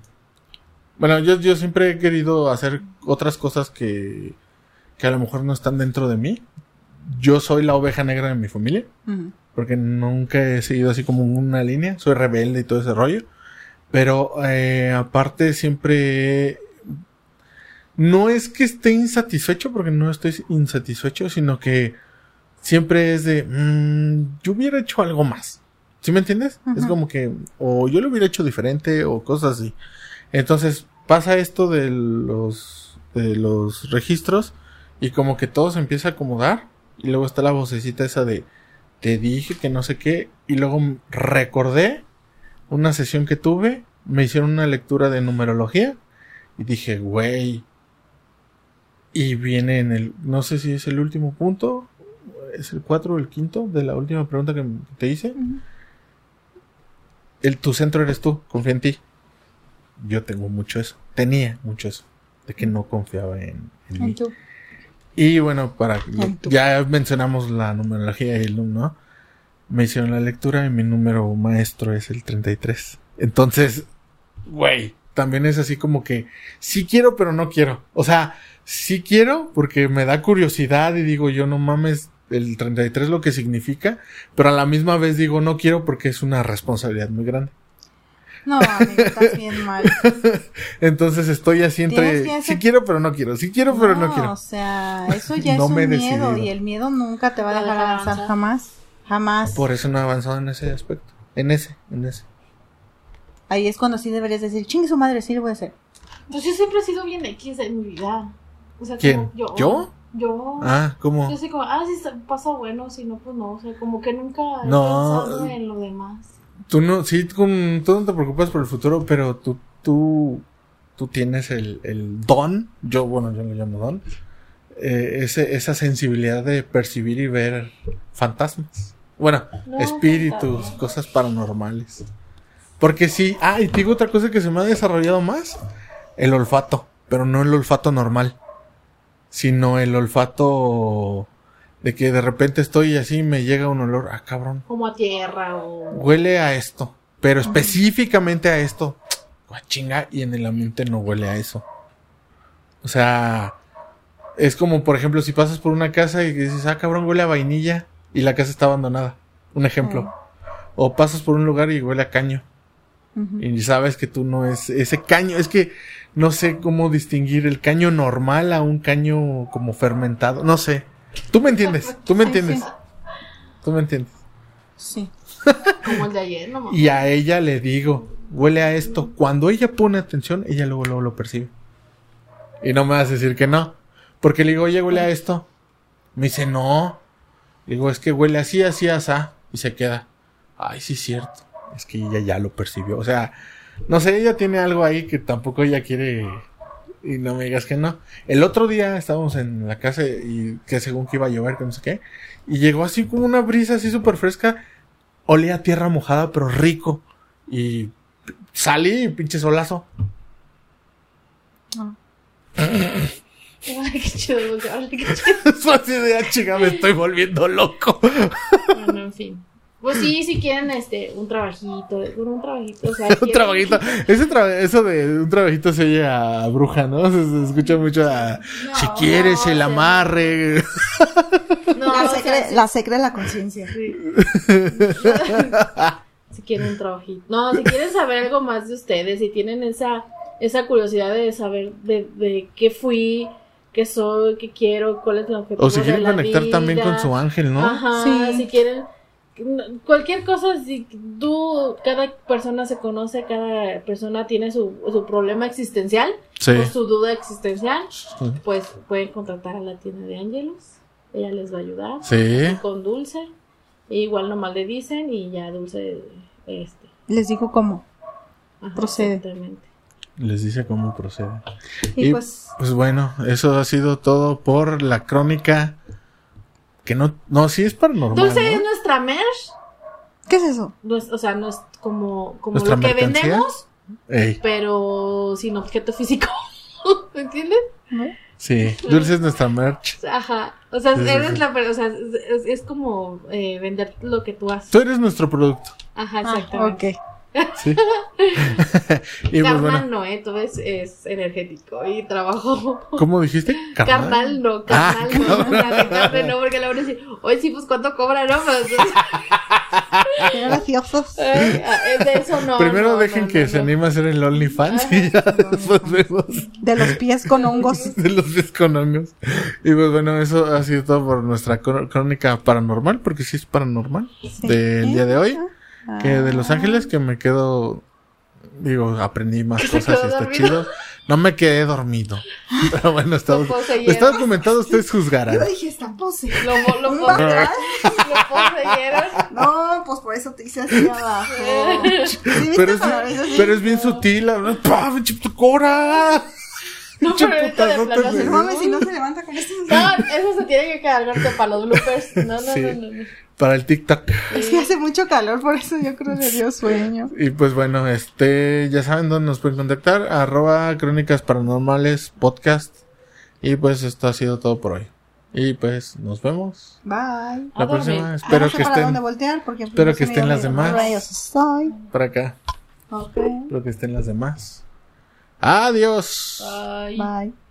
bueno, yo, yo siempre he querido hacer otras cosas que, que a lo mejor no están dentro de mí. Yo soy la oveja negra de mi familia, porque nunca he seguido así como una línea. Soy rebelde y todo ese rollo. Pero eh, aparte siempre... No es que esté insatisfecho, porque no estoy insatisfecho, sino que siempre es de, mm, yo hubiera hecho algo más. ¿Sí me entiendes? Es como que, o yo lo hubiera hecho diferente, o cosas así. Entonces, pasa esto de los, de los registros, y como que todo se empieza a acomodar, y luego está la vocecita esa de, te dije que no sé qué, y luego recordé una sesión que tuve, me hicieron una lectura de numerología, y dije, güey, Y viene en el, no sé si es el último punto, es el 4 o el quinto de la última pregunta que te hice. El, tu centro eres tú, confía en ti. Yo tengo mucho eso, tenía mucho eso, de que no confiaba en, en mí. Tú. Y bueno, para ya mencionamos la numerología y el NUM, ¿no? Me hicieron la lectura y mi número maestro es el 33. Entonces, güey, también es así como que sí quiero, pero no quiero. O sea, sí quiero porque me da curiosidad y digo, yo no mames el 33 lo que significa, pero a la misma vez digo, no quiero porque es una responsabilidad muy grande. No, amigo, estás bien mal. Entonces estoy así entre, que hacer- sí quiero, pero no quiero, sí quiero, pero no quiero. O sea, eso ya No es un me miedo decidido. y el miedo nunca te va a No dejar deja avanzar jamás. Jamás. Por eso no he avanzado en ese aspecto. En ese, en ese. Ahí es cuando sí deberías decir, chingue su madre, sí lo voy a hacer. Pues yo siempre he sido bien X en mi vida. O sea, ¿Quién? como yo. ¿Yo? Yo. Ah, ¿cómo? Yo soy como, ah, si se- pasa bueno, si no, pues no. O sea, como que nunca he No. pensado en lo demás. Tú no, sí, con- tú no te preocupas por el futuro, pero tú, tú, tú tienes el, el don, yo, bueno, yo lo llamo don, eh, ese, esa sensibilidad de percibir y ver fantasmas. Bueno, No, espíritus, cosas paranormales. Porque sí, ah, y te digo otra cosa que se me ha desarrollado más, el olfato, pero no el olfato normal, sino el olfato de que de repente estoy así y me llega un olor, ah, cabrón, Como a tierra o. huele a esto, pero específicamente a esto. Chinga, y en el ambiente no huele a eso. O sea, es como, por ejemplo, si pasas por una casa y dices, ah, cabrón, huele a vainilla y la casa está abandonada. Un ejemplo. O pasas por un lugar y huele a caño. Y sabes que tú no es ese caño. Es que no sé cómo distinguir el caño normal a un caño como fermentado. No sé. Tú me entiendes. Tú me entiendes. sí. Tú me entiendes. Sí. Como el de ayer, no mames. Y a ella le digo, huele a esto. Cuando ella pone atención, ella luego, luego lo percibe. Y no me vas a decir que no. Porque le digo, oye, huele a esto. Me dice, no. Le digo, es que huele así, así, asá. Y se queda. Ay, sí, es cierto. Es que ella ya lo percibió. O sea, no sé, ella tiene algo ahí que tampoco ella quiere. Y no me digas que no. El otro día estábamos en la casa y que según que iba a llover, que no sé qué. Y llegó así como una brisa así súper fresca. Olía a tierra mojada, pero rico. Y salí y pinche solazo. Ay, qué chido, qué chido. Fue así de, ah, chica, me estoy volviendo loco. Bueno, en fin. Pues sí, si quieren este, un trabajito, un trabajito, o sea, un trabajito. Ese tra- eso de un trabajito se oye a bruja, ¿no? Se, se escucha mucho a. si quieres no, el amarre. No, la, o sea, secre, la secre de la conciencia. sí. si quieren un trabajito. No, si quieren saber algo más de ustedes, si tienen esa, esa curiosidad de saber de, de qué fui, qué soy, qué quiero, cuál es el objetivo O si de quieren la conectar también con su ángel, ¿no? Ajá, Sí. si quieren cualquier cosa, si tú, cada persona se conoce, cada persona tiene su, su problema existencial Sí. o su duda existencial, Sí. pues pueden contratar a la tienda de Ángelos, ella les va a ayudar Sí. con Dulce, e igual nomás le dicen y ya Dulce, este, Les digo cómo. ajá, Procede. exactamente. Les dice cómo procede. Y, Y pues, Pues bueno, eso ha sido todo por la crónica. Que no, no, sí es paranormal. Dulce ¿no? es nuestra merch, ¿qué es eso? o sea, no es como, como ¿Nuestra lo que vendemos, Ey, pero sin objeto físico, ¿me entiendes? sí, Dulce es nuestra merch. Ajá, o sea, Sí, eres sí. la o sea, es, es- es como eh, vender lo que tú haces. Tú eres nuestro producto. Ajá, Ah, exactamente. ok. Sí. y pues Carnal bueno, no, ¿eh? Todo es, es energético y trabajo. ¿cómo dijiste? Carnal no, Ah, carnal no. O sea, de carne no, porque la van a decir, oye, sí, pues cuánto cobra, ¿no? Pues, Qué graciosos. eh, eh, de eso no. Primero no, dejen no, que no, se no. anime a hacer el OnlyFans y ya después vemos De los pies con hongos. de los desconongos. Y pues bueno, eso ha sido todo por nuestra crónica paranormal, porque sí es paranormal, del día de hoy. Que de Los Ángeles, que me quedo, digo, aprendí más cosas y está dormido. chido. No me quedé dormido. Pero bueno, está, está documentado, ustedes juzgarán. Yo dije, está pose. Lo, lo, ¿Verdad? lo poseyeron. No, pues por eso te hice así abajo. ¿Sí Pero es, así? pero es bien sutil. ¡Pah, pinche cobra! No, pero ahorita de plano. No mames, si no se levanta con esto. No, eso se tiene que quedar corto para los bloopers. No, no, Sí. no, no, no. Para el TikTok. Es que hace mucho calor, por eso yo creo que le dio sueño. Y pues bueno, este, ya saben dónde nos pueden contactar, arroba crónicas paranormales podcast. Y pues esto ha sido todo por hoy. Y pues nos vemos Bye. La próxima. Ya Espero no sé que para estén dónde voltear porque pues, espero que estén las de demás. por acá. Ok. Espero que estén las demás. Adiós. Ay. Bye.